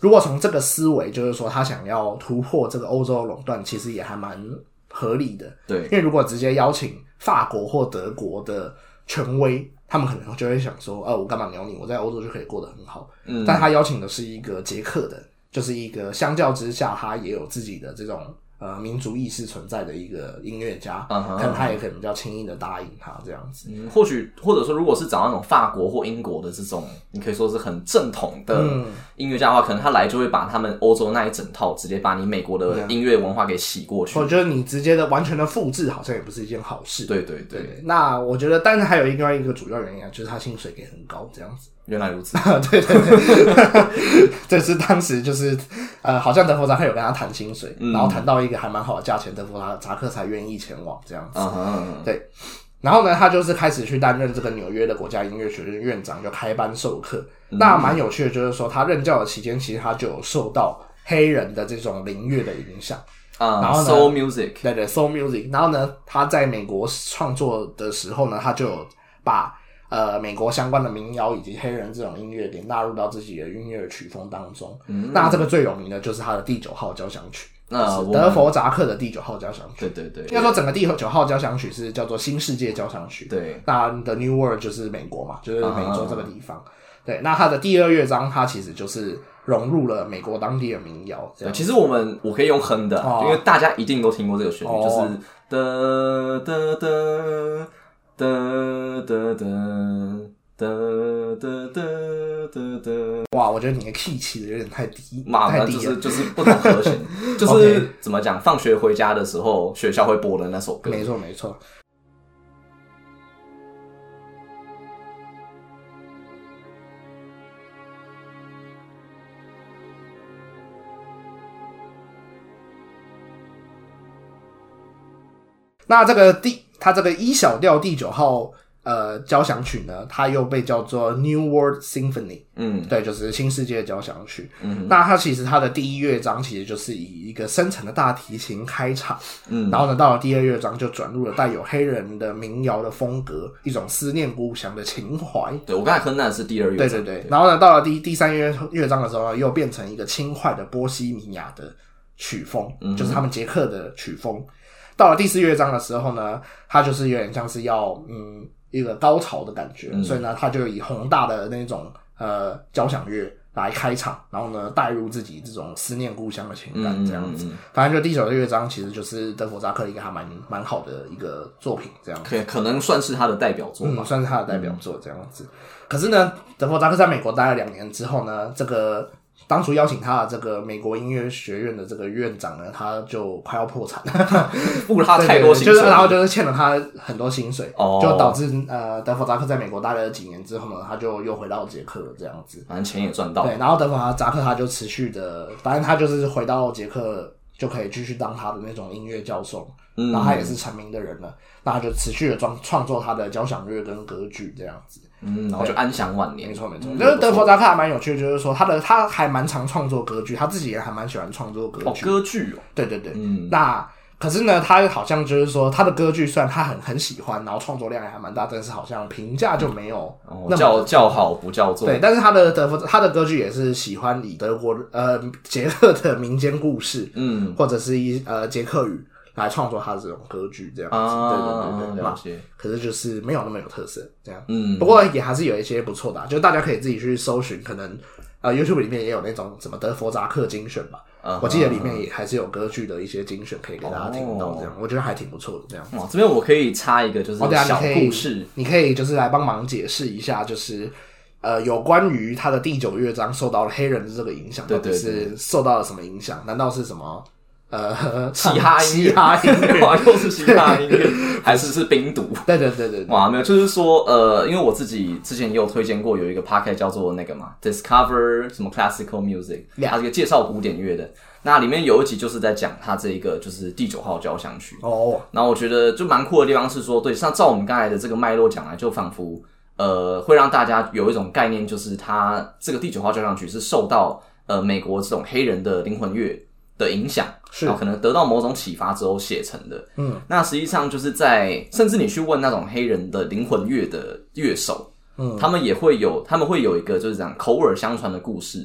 如果从这个思维，就是说他想要突破这个欧洲垄断，其实也还蛮合理的。对因为如果直接邀请法国或德国的权威，他们可能就会想说，呃，我干嘛鸟你？我在欧洲就可以过得很好。嗯但他邀请的是一个捷克的，就是一个相较之下，他也有自己的这种呃民族意识存在的一个音乐家，嗯能他也可能比较轻易的答应他这样子。嗯，或许或者说，如果是找那种法国或英国的这种，你可以说是很正统的嗯音乐家的话，可能他来就会把他们欧洲那一整套直接把你美国的音乐文化给洗过去我。觉得你直接的完全的复制，好像也不是一件好事。对对对，对，那我觉得，但是还有另外一个主要原因啊，就是他薪水给很高，这样子。原来如此。对 [LAUGHS] 对对，这 [LAUGHS] 是当时就是呃，好像德弗扎克有跟他谈薪水，然后谈到一个还蛮好的价钱，德弗扎克才愿意前往这样子。嗯，对，然后呢，他就是开始去担任这个纽约的国家音乐学院院长，就开班授课。那蛮有趣的，就是说他任教的期间，其实他就有受到黑人的这种灵乐的影响。啊然后呢，Soul Music，对对，soul music。然后呢，他在美国创作的时候呢，他就有把呃美国相关的民谣以及黑人这种音乐给纳入到自己的音乐曲风当中。那这个最有名的就是他的第九号交响曲，就是那德弗扎克的第九号交响曲。对对对，应该说整个第九号交响曲是叫做新世界交响曲。对那 The New World 就是美国嘛，就是美洲这个地方。对，那它的第二乐章，它其实就是融入了美国当地的民谣，这对，样。其实我们我可以用哼的，哦因为大家一定都听过这个旋律，哦就是哒哒哒哒哒哒哒哒哒哒哒，哇，我觉得你的 key 起的有点太低，妈的。就是就是不同和弦，[LAUGHS] 就是怎么讲，放学回家的时候学校会播的那首歌。没错，没错。那这个第，它这个一小调第九号呃交响曲呢，它又被叫做 New World Symphony，嗯对，就是新世界交响曲。嗯那它其实它的第一乐章其实就是以一个深沉的大提琴开场，嗯然后呢，到了第二乐章就转入了带有黑人的民谣的风格，一种思念故乡的情怀。对我刚才哼那是第二乐章，对对对，然后呢，到了第第三乐乐章的时候呢，又变成一个轻快的波西米亚的曲风，就是他们捷克的曲风。到了第四乐章的时候呢，它就是有点像是要嗯一个高潮的感觉，所以呢，它就以宏大的那种呃交响乐来开场，然后呢带入自己这种思念故乡的情感，这样子。嗯嗯嗯反正就第九乐章其实就是德弗扎克一个还蛮蛮好的一个作品，这样子。可可能算是他的代表作吧嗯，。算是他的代表作这样子。可是呢，德弗扎克在美国待了两年之后呢，这个当初邀请他的这个美国音乐学院的这个院长呢，他就快要破产了，[LAUGHS] 付了他太多薪水就是然后就是欠了他很多薪水，哦就导致呃德弗扎克在美国待了几年之后呢，他就又回到捷克了这样子。反正钱也赚到。对，然后德弗扎克他就持续的，反正他就是回到捷克就可以继续当他的那种音乐教授，嗯然后他也是成名的人了，那他就持续的创创作他的交响乐跟歌剧这样子。嗯，然后就安享晚年。没错没错，嗯就是德弗扎克还蛮有趣的，就是说他的他还蛮常创作歌剧，他自己也还蛮喜欢创作歌哦，剧。歌剧哦，对对对，嗯。那可是呢，他好像就是说他的歌剧虽然他很很喜欢，然后创作量也还蛮大，但是好像评价就没有哦那么叫叫好不叫座。对，但是他的德弗他的歌剧也是喜欢以德国呃捷克的民间故事，嗯。或者是一呃捷克语来创作他的这种歌剧这样子。啊，对对对对，那了解。可是就是没有那么有特色这样。嗯，不过也还是有一些不错的啊、就大家可以自己去搜寻，可能呃 YouTube 里面也有那种什么德弗扎克精选吧。嗯我记得里面也还是有歌剧的一些精选可以给大家听到，这样、我觉得还挺不错的。这样，哇，这边我可以插一个就是哦，对啊，小你可以故事，你可以就是来帮忙解释一下，就是呃有关于他的第九乐章受到了黑人的这个影响，到底对对是受到了什么影响？难道是什么呃嘻哈音乐，嘻哈音乐？哇，又是嘻哈音乐，还是是冰毒？对对对对对，哇，没有，就是说，呃，因为我自己之前也有推荐过，有一个 p o c k e t 叫做那个嘛，Discover 什么 Classical Music，Yeah 它是一个介绍古典乐的。那里面有一集就是在讲它这一个就是第九号交响曲。哦，然后我觉得就蛮酷的地方是说，对，像照我们刚才的这个脉络讲来，就仿佛呃会让大家有一种概念，就是它这个第九号交响曲是受到呃美国这种黑人的灵魂乐的影响，是可能得到某种启发之后写成的。嗯，那实际上就是在甚至你去问那种黑人的灵魂乐的乐手，嗯，他们也会有他们会有一个就是这样口耳相传的故事，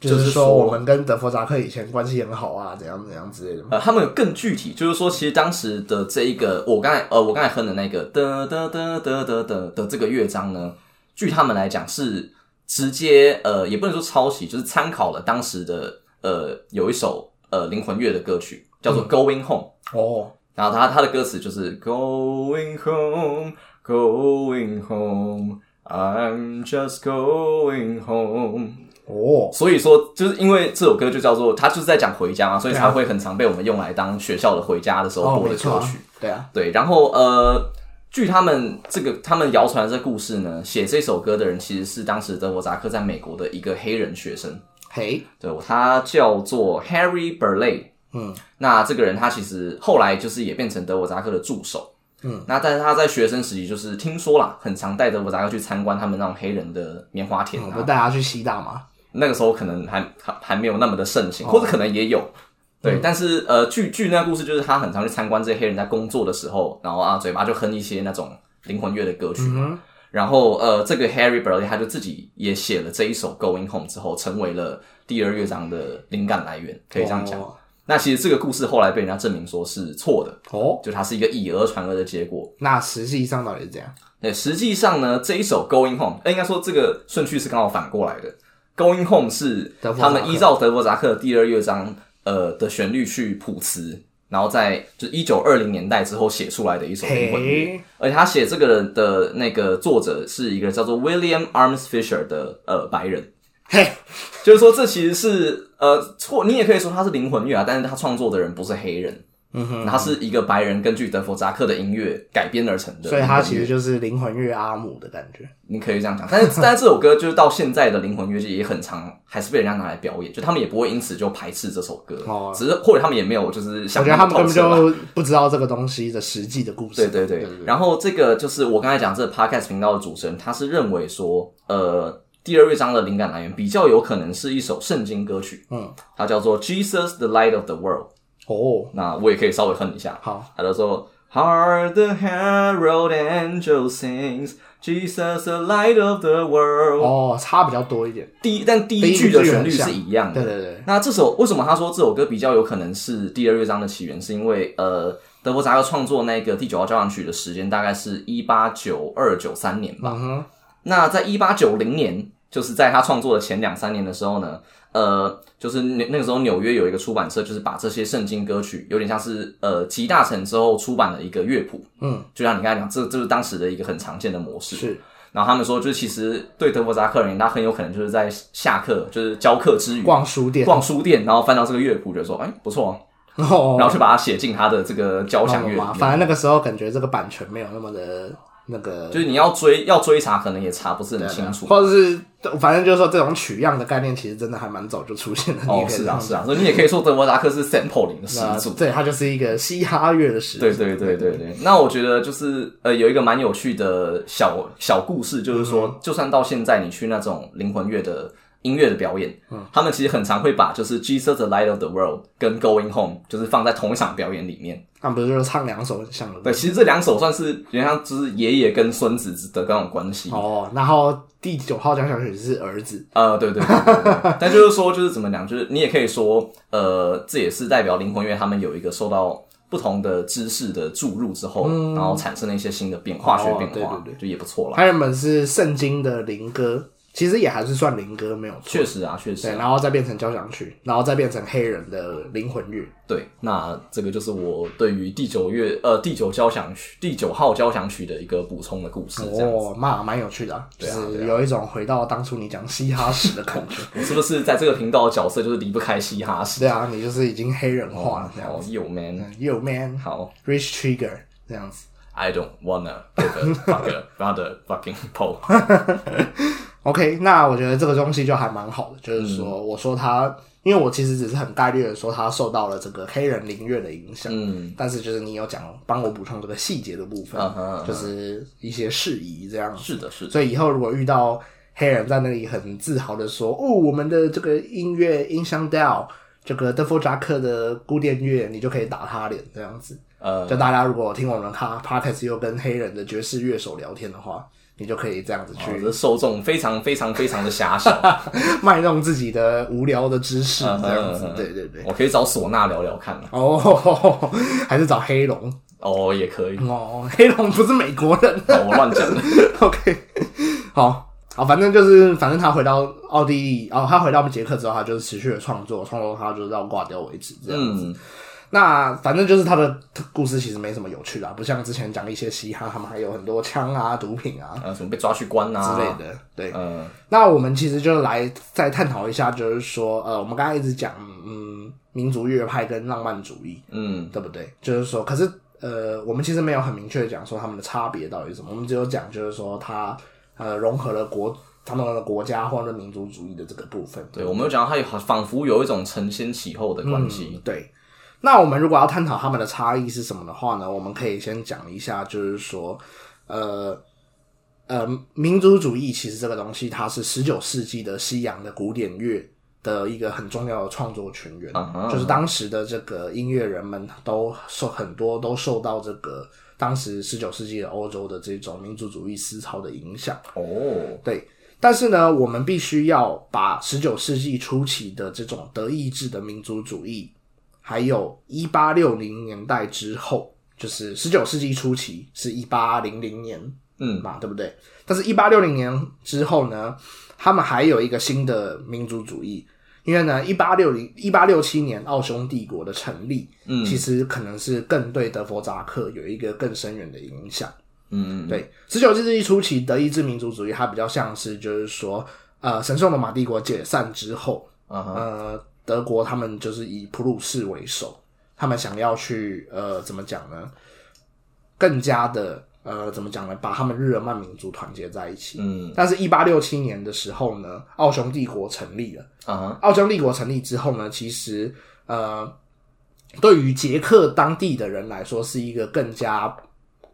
就是是说我们跟德弗扎克以前关系很好啊，怎样怎样之类的。呃，他们有更具体，就是说，其实当时的这一个，我刚才呃，我刚才哼的那个的的的的的的的这个乐章呢，据他们来讲是直接呃，也不能说抄袭，就是参考了当时的呃有一首呃灵魂乐的歌曲，叫做《Going Home》，哦，然后他他的歌词就是 Going home, going home, I'm just going home。哦，所以说，就是因为这首歌就叫做，他就是在讲回家嘛，所以才会很常被我们用来当学校的回家的时候哦，播的歌曲。，对啊，对，然后呃，据他们这个他们谣传的这故事呢，写这首歌的人其实是当时德国扎克在美国的一个黑人学生，嘿，对，他叫做 Harry Burley。嗯，那这个人他其实后来就是也变成德伯扎克的助手。嗯，那但是他在学生时期就是听说啦，很常带德伯扎克去参观他们那种黑人的棉花田带他去西大嘛。那个时候可能还还还没有那么的盛哦行，或者可能也有。嗯对，但是呃，据据那个故事，就是他很常去参观这些黑人在工作的时候，然后啊，嘴巴就哼一些那种灵魂乐的歌曲。嗯然后呃，这个 Harry Burley 他就自己也写了这一首 Going Home 之后，成为了第二乐章的灵感来源，可以这样讲。哦那其实这个故事后来被人家证明说是错的，哦，就它是一个以讹传讹的结果。那实际上到底是怎样？对，实际上呢，这一首 Going Home，呃应该说这个顺序是刚好反过来的。Going Home 是他们依照德伯扎克第二乐章呃的旋律去谱词，然后在就一九二零年代之后写出来的一首灵魂乐。而且他写这个人的那个作者是一个叫做 William Arms Fisher 的呃白人，嘿，就是说这其实是呃错，你也可以说他是灵魂乐啊，但是他创作的人不是黑人。嗯哼，它是一个白人根据德弗扎克的音乐改编而成的，所以它其实就是灵魂乐阿姆的感觉。你可以这样讲，但是但是这首歌就是到现在的灵魂乐界也很常，还是被人家拿来表演，就他们也不会因此就排斥这首歌，哦只是或者他们也没有就是想我觉得他们根本就不知道这个东西的实际的故事。对对对，然后这个就是我刚才讲这个 podcast 频道的主持人，他是认为说，呃，第二乐章的灵感来源比较有可能是一首圣经歌曲，嗯，它叫做 Jesus the Light of the World。哦，那我也可以稍微哼一下，好，他就说，Heart the herald angel sings。Jesus, the light of the world。哦，差比较多一点。第一，但第一句的旋律是一样的。对对对。那这首为什么他说这首歌比较有可能是第二乐章的起源？是因为呃，德国扎克创作那个第九号交响曲的时间大概是一八九二九三年吧。嗯。那在一八九零年，就是在他创作的前两三年的时候呢，呃，就是那那个时候纽约有一个出版社，就是把这些圣经歌曲有点像是呃集大成之后出版的一个乐谱。嗯，就像你刚才讲，这这是当时的一个很常见的模式。是。然后他们说，就是其实对德伯扎克而言，他很有可能就是在下课，就是教课之余逛书店，逛书店，然后翻到这个乐谱，就说：“哎，不错然后，[LAUGHS] 然后去把它写进他的这个交响乐里面。反正那个时候感觉这个版权没有那么的那个，就是你要追要追查，可能也查不是很清楚，或者是反正就是说这种取样的概念，其实真的还蛮早就出现了。哦，是啊，是啊，所以你也可以说德摩达克是 sampling 的始祖，对，他就是一个嘻哈乐的始祖。对对对对对。那我觉得就是呃，有一个蛮有趣的小小故事，就是说，就算到现在你去那种灵魂乐的。音乐的表演，嗯，他们其实很常会把就是 Jesus the Light of the World 跟 Going Home 就是放在同一场表演里面。他们不是就是唱两首很像的？对，其实这两首算是有点像就是爷爷跟孙子的那种关系。哦，然后第九号交响曲是儿子。呃，对对对。[LAUGHS] 但就是说，就是怎么讲，就是你也可以说，呃，这也是代表灵魂乐他们有一个受到不同的知识的注入之后，然后产生了一些新的变化学变化，对对对，就也不错了。它原本是圣经的灵歌。其实也还是算灵歌，没有错。确实啊，确实。对，然后再变成交响曲，然后再变成黑人的灵魂乐。对，那这个就是我对于第九乐呃第九交响曲第九号交响曲的一个补充的故事。哦，那蛮有趣的，就是有一种回到当初你讲嘻哈史的感觉。[LAUGHS] 我是不是在这个频道的角色就是离不开嘻哈史？对啊，你就是已经黑人化了这样。哦，Yo man，Yo man，好，Rich Trigger 这样子。I don't wanna fuck a brother fucking Paul。[LAUGHS] OK，那我觉得这个东西就还蛮好的，就是说，嗯、我说他，因为我其实只是很概率的说他受到了这个黑人灵乐的影响，嗯，但是就是你有讲帮我补充这个细节的部分，就是一些事宜这样，是的，是的，所以以后如果遇到黑人在那里很自豪的说，哦，我们的这个音乐音箱调，这个德弗扎克的古典乐，你就可以打他脸这样子，呃，就大家如果听我们卡 podcast 又跟黑人的爵士乐手聊天的话。你就可以这样子去，哦、受众非常非常非常的狭小，[LAUGHS] 卖弄自己的无聊的知识，这样子，对对对。我可以找唢呐聊聊看哦，[LAUGHS] 还是找黑龙哦，也可以哦。黑龙不是美国人，我乱讲的。[LAUGHS] OK，好好，反正就是，反正他回到奥地利，哦，他回到捷克之后，他就是持续的创作，创作他就是到挂掉为止，这样子。嗯那反正就是他的故事其实没什么有趣的，不像之前讲一些嘻哈，他们还有很多枪啊、毒品啊，呃，什么被抓去关啊之类的。对，嗯，那我们其实就来再探讨一下，就是说，呃，我们刚才一直讲，嗯，民族乐派跟浪漫主义，嗯，对不对？就是说，可是呃，我们其实没有很明确的讲说他们的差别到底是什么，我们只有讲就是说它呃融合了国。他们的国家或者民族主义的这个部分，对，我们有讲到它有仿佛有一种承先启后的关系、嗯。对，那我们如果要探讨他们的差异是什么的话呢？我们可以先讲一下，就是说，呃呃，民族主义其实这个东西，它是十九世纪的西洋的古典乐的一个很重要的创作泉源，uh-huh. 就是当时的这个音乐人们都受很多都受到这个当时十九世纪的欧洲的这种民族主义思潮的影响。哦，对。但是呢，我们必须要把十九世纪初期的这种德意志的民族主义，还有一八六零年代之后，就是十九世纪初期是一八零零年，嗯嘛，对不对？但是，一八六零年之后呢，他们还有一个新的民族主义，因为呢，一八六零一八六七年奥匈帝国的成立，嗯，其实可能是更对德弗扎克有一个更深远的影响。嗯，对，十九世纪初期德意志民族主义，它比较像是就是说，呃，神圣罗马帝国解散之后，uh-huh. 呃，德国他们就是以普鲁士为首，他们想要去呃怎么讲呢？更加的呃怎么讲呢？把他们日耳曼民族团结在一起。嗯但是，一八六七年的时候呢，奥匈帝国成立了。啊哈，奥匈帝国成立之后呢，其实呃，对于捷克当地的人来说，是一个更加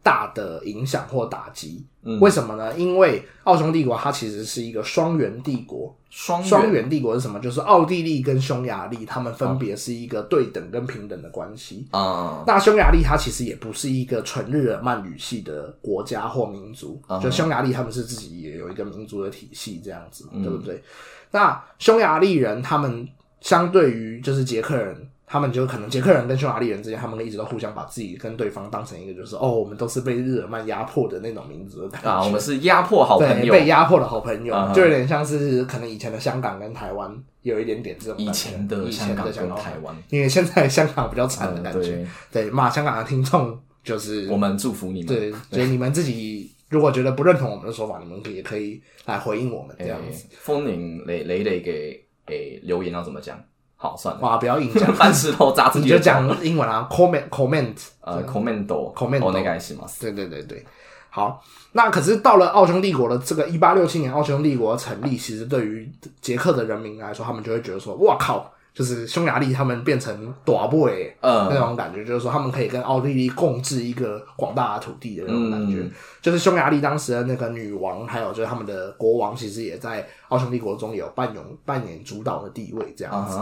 大的影响或打击。嗯为什么呢？因为奥匈帝国它其实是一个双元帝国。双双元帝国是什么？就是奥地利跟匈牙利，他们分别是一个对等跟平等的关系。啊，那匈牙利它其实也不是一个纯日耳曼语系的国家或民族，嗯就匈牙利他们是自己也有一个民族的体系这样子，嗯对不对？那匈牙利人他们相对于就是捷克人，他们就可能捷克人跟匈牙利人之间，他们一直都互相把自己跟对方当成一个就是哦，我们都是被日耳曼压迫的那种民族的感觉。啊，我们是压迫好朋友，被压迫的好朋友，嗯就有点像是可能以前的香港跟台湾有一点点这种以前的以香港跟前的香港台湾，因为现在香港比较惨的嗯感觉，对，对骂香港的听众就是我们祝福你们，对，所以你们自己如果觉得不认同我们的说法，你们也可以来回应我们这样子。诶风铃雷雷雷给诶留言要怎么讲？好，算了，哇，不要硬讲，搬石头砸自你就己的脚讲英文啊，comment comment，呃，commando commando お願いします。对对对对，好。那可是到了奥匈帝国的这个一八六七年，奥匈帝国成立，其实对于捷克的人民来说，他们就会觉得说，哇靠， 就是匈牙利他们变成短 boy 那嗯种感觉，就是说他们可以跟奥地利共治一个广大的土地的那种感觉。嗯就是匈牙利当时的那个女王，还有就是他们的国王，其实也在奥匈帝国中有扮演扮演主导的地位这样子。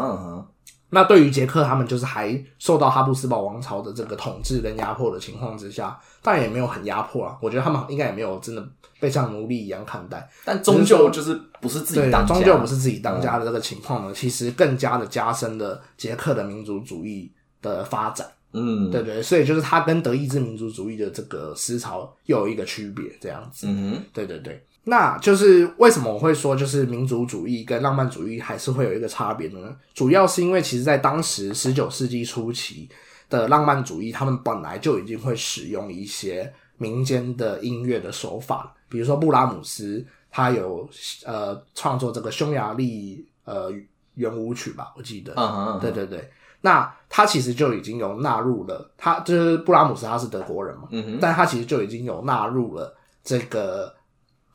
那对于捷克，他们就是还受到哈布斯堡王朝的这个统治跟压迫的情况之下，当然也没有很压迫啊。我觉得他们应该也没有真的被像奴隶一样看待。但终究就是不是自己当，家，终究不是自己当家的这个情况呢，其实更加的加深了捷克的民族主义的发展。嗯，对对，所以就是它跟德意志民族主义的这个思潮又有一个区别，这样子。嗯，对对对，那就是为什么我会说，就是民族主义跟浪漫主义还是会有一个差别呢？主要是因为其实，在当时十九世纪初期的浪漫主义，他们本来就已经会使用一些民间的音乐的手法，比如说布拉姆斯，他有呃创作这个匈牙利呃圆舞曲吧，我记得。对对对，那他其实就已经有纳入了，他就是布拉姆斯，他是德国人嘛，但他其实就已经有纳入了这个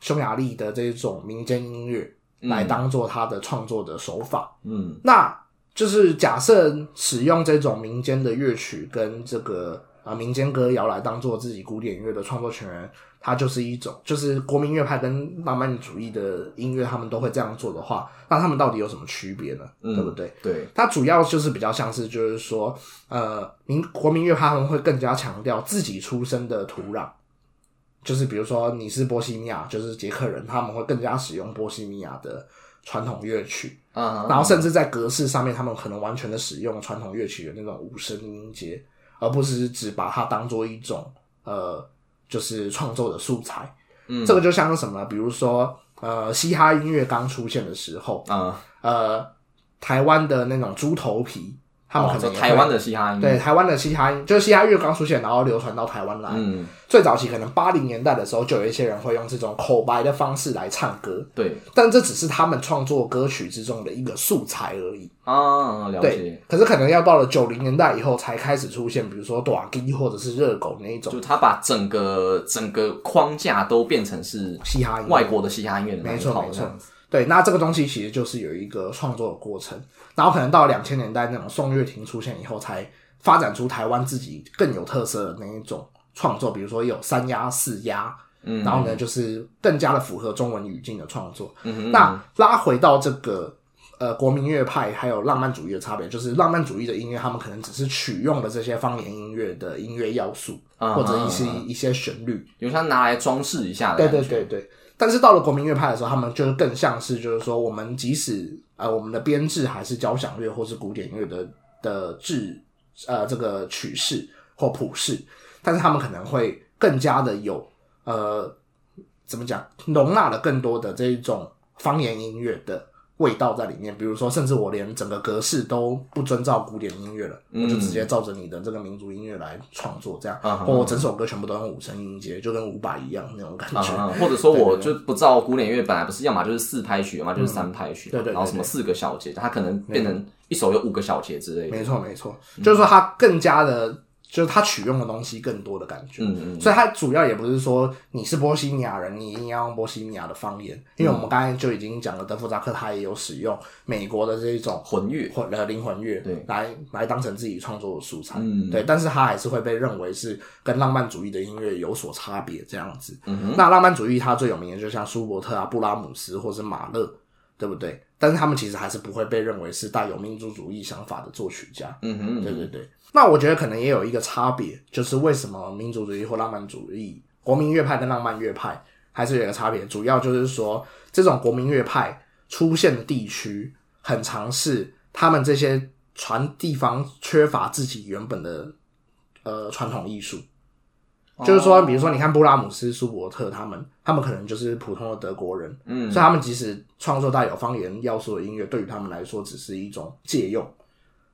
匈牙利的这种民间音乐，来当做他的创作的手法。嗯。那就是假设使用这种民间的乐曲跟这个啊民间歌谣来当做自己古典音乐的创作权人，它就是一种就是国民乐派跟浪漫主义的音乐，他们都会这样做的话，那他们到底有什么区别呢？嗯对不对？对，它主要就是比较像是，就是说，呃，民国民乐派他们会更加强调自己出生的土壤，就是比如说你是波西米亚，就是捷克人，他们会更加使用波西米亚的传统乐曲，然后甚至在格式上面，他们可能完全的使用传统乐曲的那种五声音阶，而不是只把它当做一种呃，就是创作的素材。嗯这个就像是什么呢？比如说，呃，嘻哈音乐刚出现的时候，啊，呃，台湾的那种猪头皮，他们可能台湾的嘻哈音。乐，对台湾的嘻哈音，就是嘻哈乐刚出现，然后流传到台湾来。嗯，最早期可能八零年代的时候，就有一些人会用这种口白的方式来唱歌，对。但这只是他们创作歌曲之中的一个素材而已。啊，了对解，，可是可能要到了九零年代以后，才开始出现，比如说短 G 或者是热狗那一种就他把整个整个框架都变成是嘻哈音外国的嘻哈音乐的那没一错没错对，那这个东西其实就是有一个创作的过程，然后可能到两千年代那种宋乐亭出现以后，才发展出台湾自己更有特色的那一种创作，比如说有三押四押，嗯，然后呢就是更加的符合中文语境的创作。嗯哼，那拉回到这个呃国民乐派还有浪漫主义的差别，就是浪漫主义的音乐，他们可能只是取用了这些方言音乐的音乐要素，嗯或者一些嗯一些旋律，有像拿来装饰一下的对对对对。但是到了国民乐派的时候，他们就更像是，就是说，我们即使呃我们的编制还是交响乐或是古典乐的的制呃这个曲式或谱式，但是他们可能会更加的有呃怎么讲，容纳了更多的这一种方言音乐的味道在里面。比如说，甚至我连整个格式都不遵照古典音乐了，我就直接照着你的这个民族音乐来创作，这样，啊或我整首歌全部都用五声音阶，就跟五把一样那种感觉。啊，或者说我就不照古典音乐，本来不是要么就是四拍曲，要么就是三拍曲嘛，对对对然后什么四个小节，它可能变成一首有五个小节之类的。没错，没错，就是说它更加的，就是他取用的东西更多的感觉。嗯嗯所以它主要也不是说你是波西米亚人，你一定要用波西米亚的方言，因为我们刚才就已经讲了，德弗扎克他也有使用美国的这一种混乐，混呃灵魂乐，对来来当成自己创作的素材，嗯对，但是他还是会被认为是跟浪漫主义的音乐有所差别这样子。嗯，那浪漫主义它最有名的就像舒伯特啊、布拉姆斯或是马勒，对不对？但是他们其实还是不会被认为是带有民族主义想法的作曲家。嗯哼，对对对。那我觉得可能也有一个差别，就是为什么民族主义或浪漫主义、国民乐派跟浪漫乐派还是有一个差别，主要就是说这种国民乐派出现的地区，很常是他们这些传地方缺乏自己原本的呃传统艺术。就是说，比如说，你看布拉姆斯、舒伯特他们，他们可能就是普通的德国人，嗯。所以他们即使创作带有方言要素的音乐，对于他们来说只是一种借用，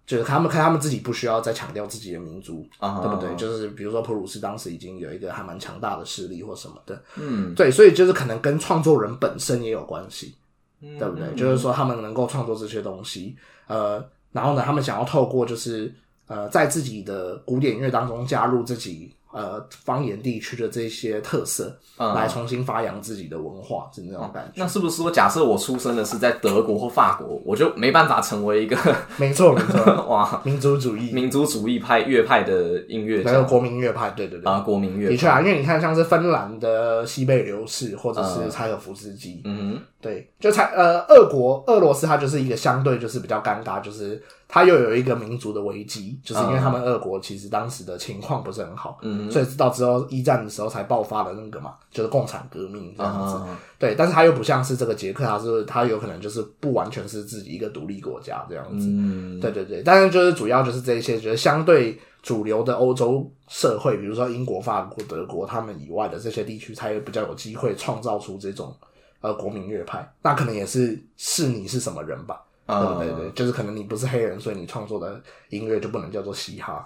就是他们看他们自己不需要再强调自己的民族，啊对不对？就是比如说普鲁士当时已经有一个还蛮强大的势力或什么的，嗯，对，所以就是可能跟创作人本身也有关系，嗯。对不对？就是说他们能够创作这些东西，呃，然后呢，他们想要透过就是呃，在自己的古典音乐当中加入自己呃方言地区的这些特色，嗯来重新发扬自己的文化，是那种感觉。那是不是说，假设我出生的是在德国或法国，我就没办法成为一个 [LAUGHS] 没错，没错，[LAUGHS] 哇。民族主义，民族主义派乐派的音乐家还有国民乐派，对对对。啊，国民乐的确啊，因为你看，像是芬兰的西贝流士，或者是柴可夫斯基，嗯对，就才呃，俄国俄罗斯它就是一个相对就是比较尴尬，就是它又有一个民族的危机，就是因为他们俄国其实当时的情况不是很好，嗯所以到之后一战的时候才爆发了那个嘛，就是共产革命这，样子。啊，对，但是他又不像是这个捷克，他是他有可能就是不完全是自己一个独立国家这样子。嗯，对对对，但是就是主要就是这一些，就是相对主流的欧洲社会，比如说英国、法国、德国他们以外的这些地区，才比较有机会创造出这种呃国民乐派。那可能也是是你是什么人吧，啊对不对对？就是可能你不是黑人，所以你创作的音乐就不能叫做嘻哈。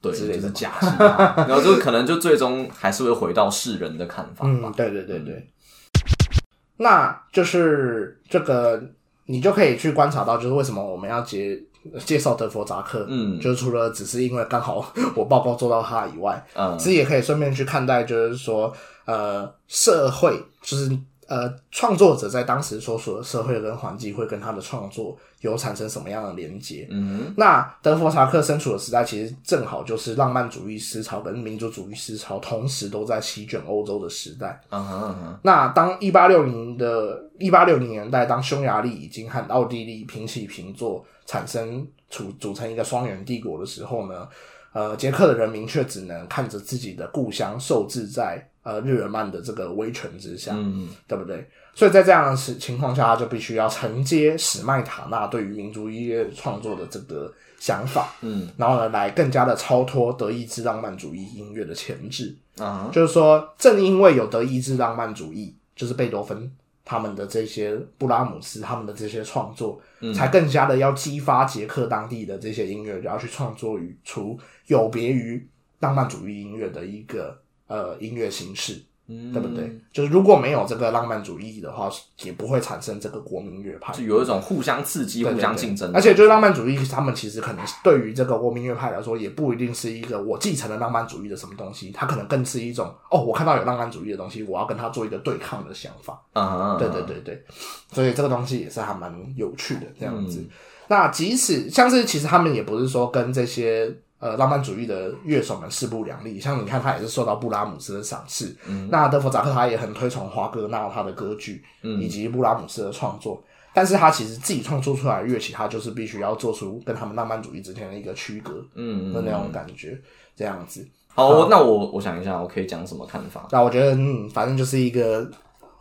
对，之类的就是假戏嘛，然后就可能就最终还是会回到世人的看法吧嗯，。对对对对。那就是这个，你就可以去观察到，就是为什么我们要介介绍德弗扎克，嗯就是除了只是因为刚好 [LAUGHS] 我报告做到他以外，嗯其实也可以顺便去看待，就是说，呃，社会就是呃，创作者在当时所处的社会跟环境会跟他的创作有产生什么样的连接。嗯那德弗查克身处的时代，其实正好就是浪漫主义思潮跟民族主义思潮同时都在席卷欧洲的时代。哼，嗯哼嗯哼，那当一八六零的一八六零年代，当匈牙利已经和奥地利平起平坐，产生组组成一个双元帝国的时候呢，呃，捷克的人民却只能看着自己的故乡受制在呃日耳曼的这个威权之下，嗯对不对？所以在这样的情情况下，他就必须要承接史麦塔纳对于民族音乐创作的这个想法，嗯然后呢，来更加的超脱德意志浪漫主义音乐的前置。啊，就是说，正因为有德意志浪漫主义，就是贝多芬他们的这些布拉姆斯他们的这些创作，才更加的要激发捷克当地的这些音乐，然后去创作于出有别于浪漫主义音乐的一个呃音乐形式。嗯对不对？就是如果没有这个浪漫主义的话，也不会产生这个国民乐派。就有一种互相刺激、对对互相竞争，而且就是浪漫主义，他们其实可能对于这个国民乐派来说，也不一定是一个我继承了浪漫主义的什么东西，它可能更是一种哦，我看到有浪漫主义的东西，我要跟他做一个对抗的想法。嗯，对对对对，所以这个东西也是还蛮有趣的这样子。嗯那即使像是其实他们也不是说跟这些呃浪漫主义的乐手们势不两立，像你看他也是受到布拉姆斯的赏识，嗯那德弗扎克他也很推崇华格纳他的歌剧，嗯以及布拉姆斯的创作。但是他其实自己创作出来的乐器，他就是必须要做出跟他们浪漫主义之间的一个区隔嗯的那种感觉，这样子。好，我那我我想一下，我可以讲什么看法？那我觉得，嗯，反正就是一个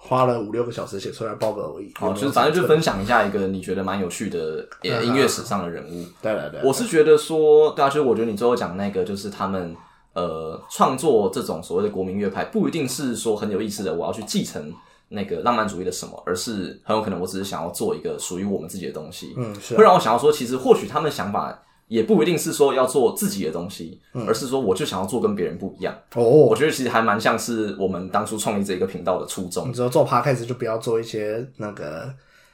花了五六个小时写出来报告而已。好，就是反正就分享一下一个你觉得蛮有趣的呃音乐史上的人物。对对对，我是觉得说，对啊，就是我觉得你最后讲那个，就是他们呃创作这种所谓的国民乐派，不一定是说很有意思的，我要去继承那个浪漫主义的什么，而是很有可能我只是想要做一个属于我们自己的东西。嗯，是啊会让我想要说，其实或许他们的想法也不一定是说要做自己的东西，而是说我就想要做跟别人不一样。哦我，觉得其实还蛮像是我们当初创立这一个频道的初衷你。知道做 podcast 就不要做一些那个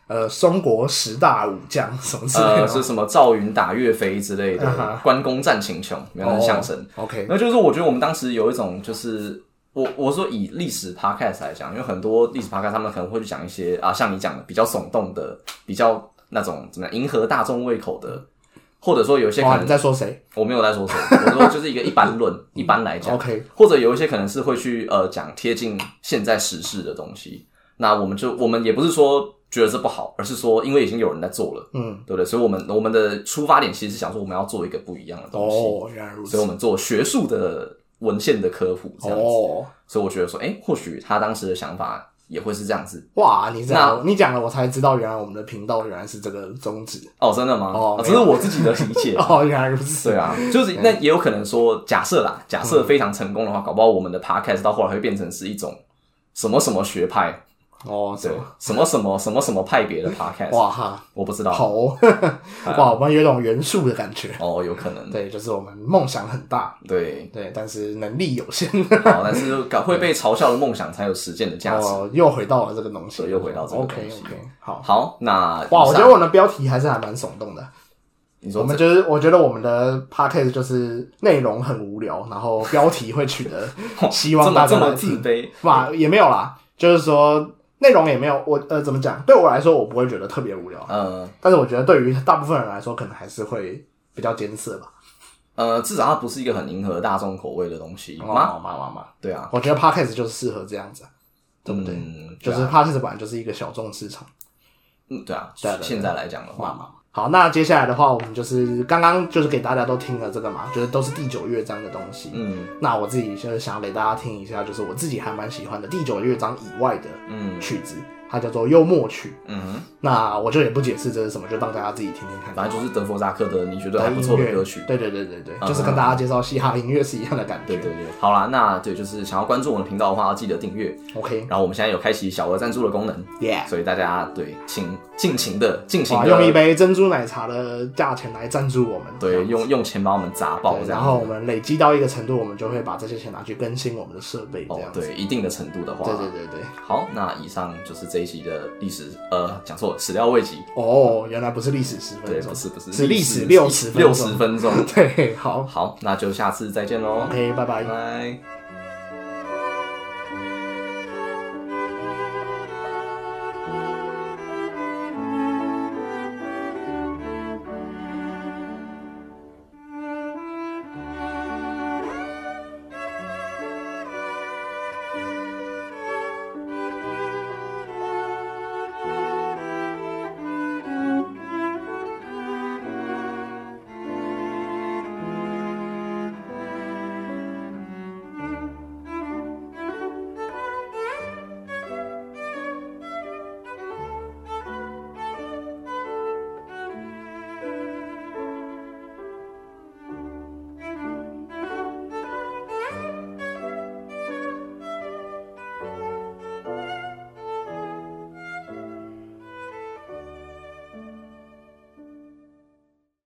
呃中国十大武将什么之类呃，的吗。是什么赵云打岳飞之类的啊，关公战秦琼，没有相声。哦 OK，那就是说，我觉得我们当时有一种，就是我我说以历史 podcast 来讲，因为很多历史 podcast 他们可能会去讲一些啊，像你讲的比较耸动的，比较那种怎么样迎合大众胃口的，或者说有一些可你在说谁我没有在说谁，我说就是一个一般论，[LAUGHS] 一般来讲？OK，或者有一些可能是会去呃讲贴近现在时事的东西。那我们就我们也不是说觉得这不好，而是说因为已经有人在做了，嗯，对不对？所以我们我们的出发点其实是想说我们要做一个不一样的东西，哦，原来如此所以我。们做学术的文献的科普这样子。哦，所以我觉得说，哎、或许他当时的想法也会是这样子。哇，你这样你讲了，我才知道原来我们的频道原来是这个宗旨。哦，真的吗？哦这是我自己的理解。[LAUGHS] 哦，原来如此。对啊，就是那也有可能说，假设啦，假设非常成功的话，搞不好我们的 podcast 到后来会变成是一种什么什么学派，哦，对，什么什么什么什么派别的 [LAUGHS] podcast，哇哈，我不知道。好哦，[LAUGHS] 哇，我们有一种元素的感觉。哦，有可能。对，就是我们梦想很大，对，对，但是能力有限。好，但是敢会被嘲笑的梦想才有实践的价值。哦，又回到了这个东西，又回到这个 OK 东西 OK，好。好，那哇，我觉得我的标题还是还蛮耸动的。你说我们就是，我觉得我们的 podcast 就是内容很无聊，然后标题会取得 [LAUGHS] 希望大这么这么。自卑，哇，也没有啦，就是说内容也没有，我呃怎么讲？对我来说，我不会觉得特别无聊，嗯但是我觉得对于大部分人来说，可能还是会比较艰涩吧。呃，至少它不是一个很迎合大众口味的东西哦吗？嘛嘛嘛，对啊，我觉得 podcast 就是适合这样子啊，对不对？嗯就是 podcast 本来就是一个小众市场。嗯，对啊，对啊对啊现在来讲的话。好，那接下来的话，我们就是刚刚就是给大家都听了这个嘛，就是都是第九乐章的东西。嗯。那我自己就是想要给大家听一下，就是我自己还蛮喜欢的第九乐章以外的嗯。曲子，它叫做幽默曲。嗯哼，那我就也不解释这是什么，就让大家自己听听看。反正就是德弗扎克的你觉得还不错的歌曲。对对对对对，嗯就是跟大家介绍嘻哈音乐是一样的感觉。对对对，好啦，那对，就是想要关注我们的频道的话，要记得订阅。，OK，然后我们现在有开启小额赞助的功能，耶、所以大家对，请尽情的、尽情，的用一杯珍珠奶茶的价钱来赞助我们。对，用用钱把我们砸爆对这样。然后我们累积到一个程度，我们就会把这些钱拿去更新我们的设备，这哦样，对，一定的程度的话，对对对对。好，那以上就是这一集的历史，呃，讲错了，史料未及，哦，原来不是历史十，分钟，不是不是，是历史六十分六十分钟。[LAUGHS] 对，好好，那就下次再见喽，，OK，拜拜拜。拜。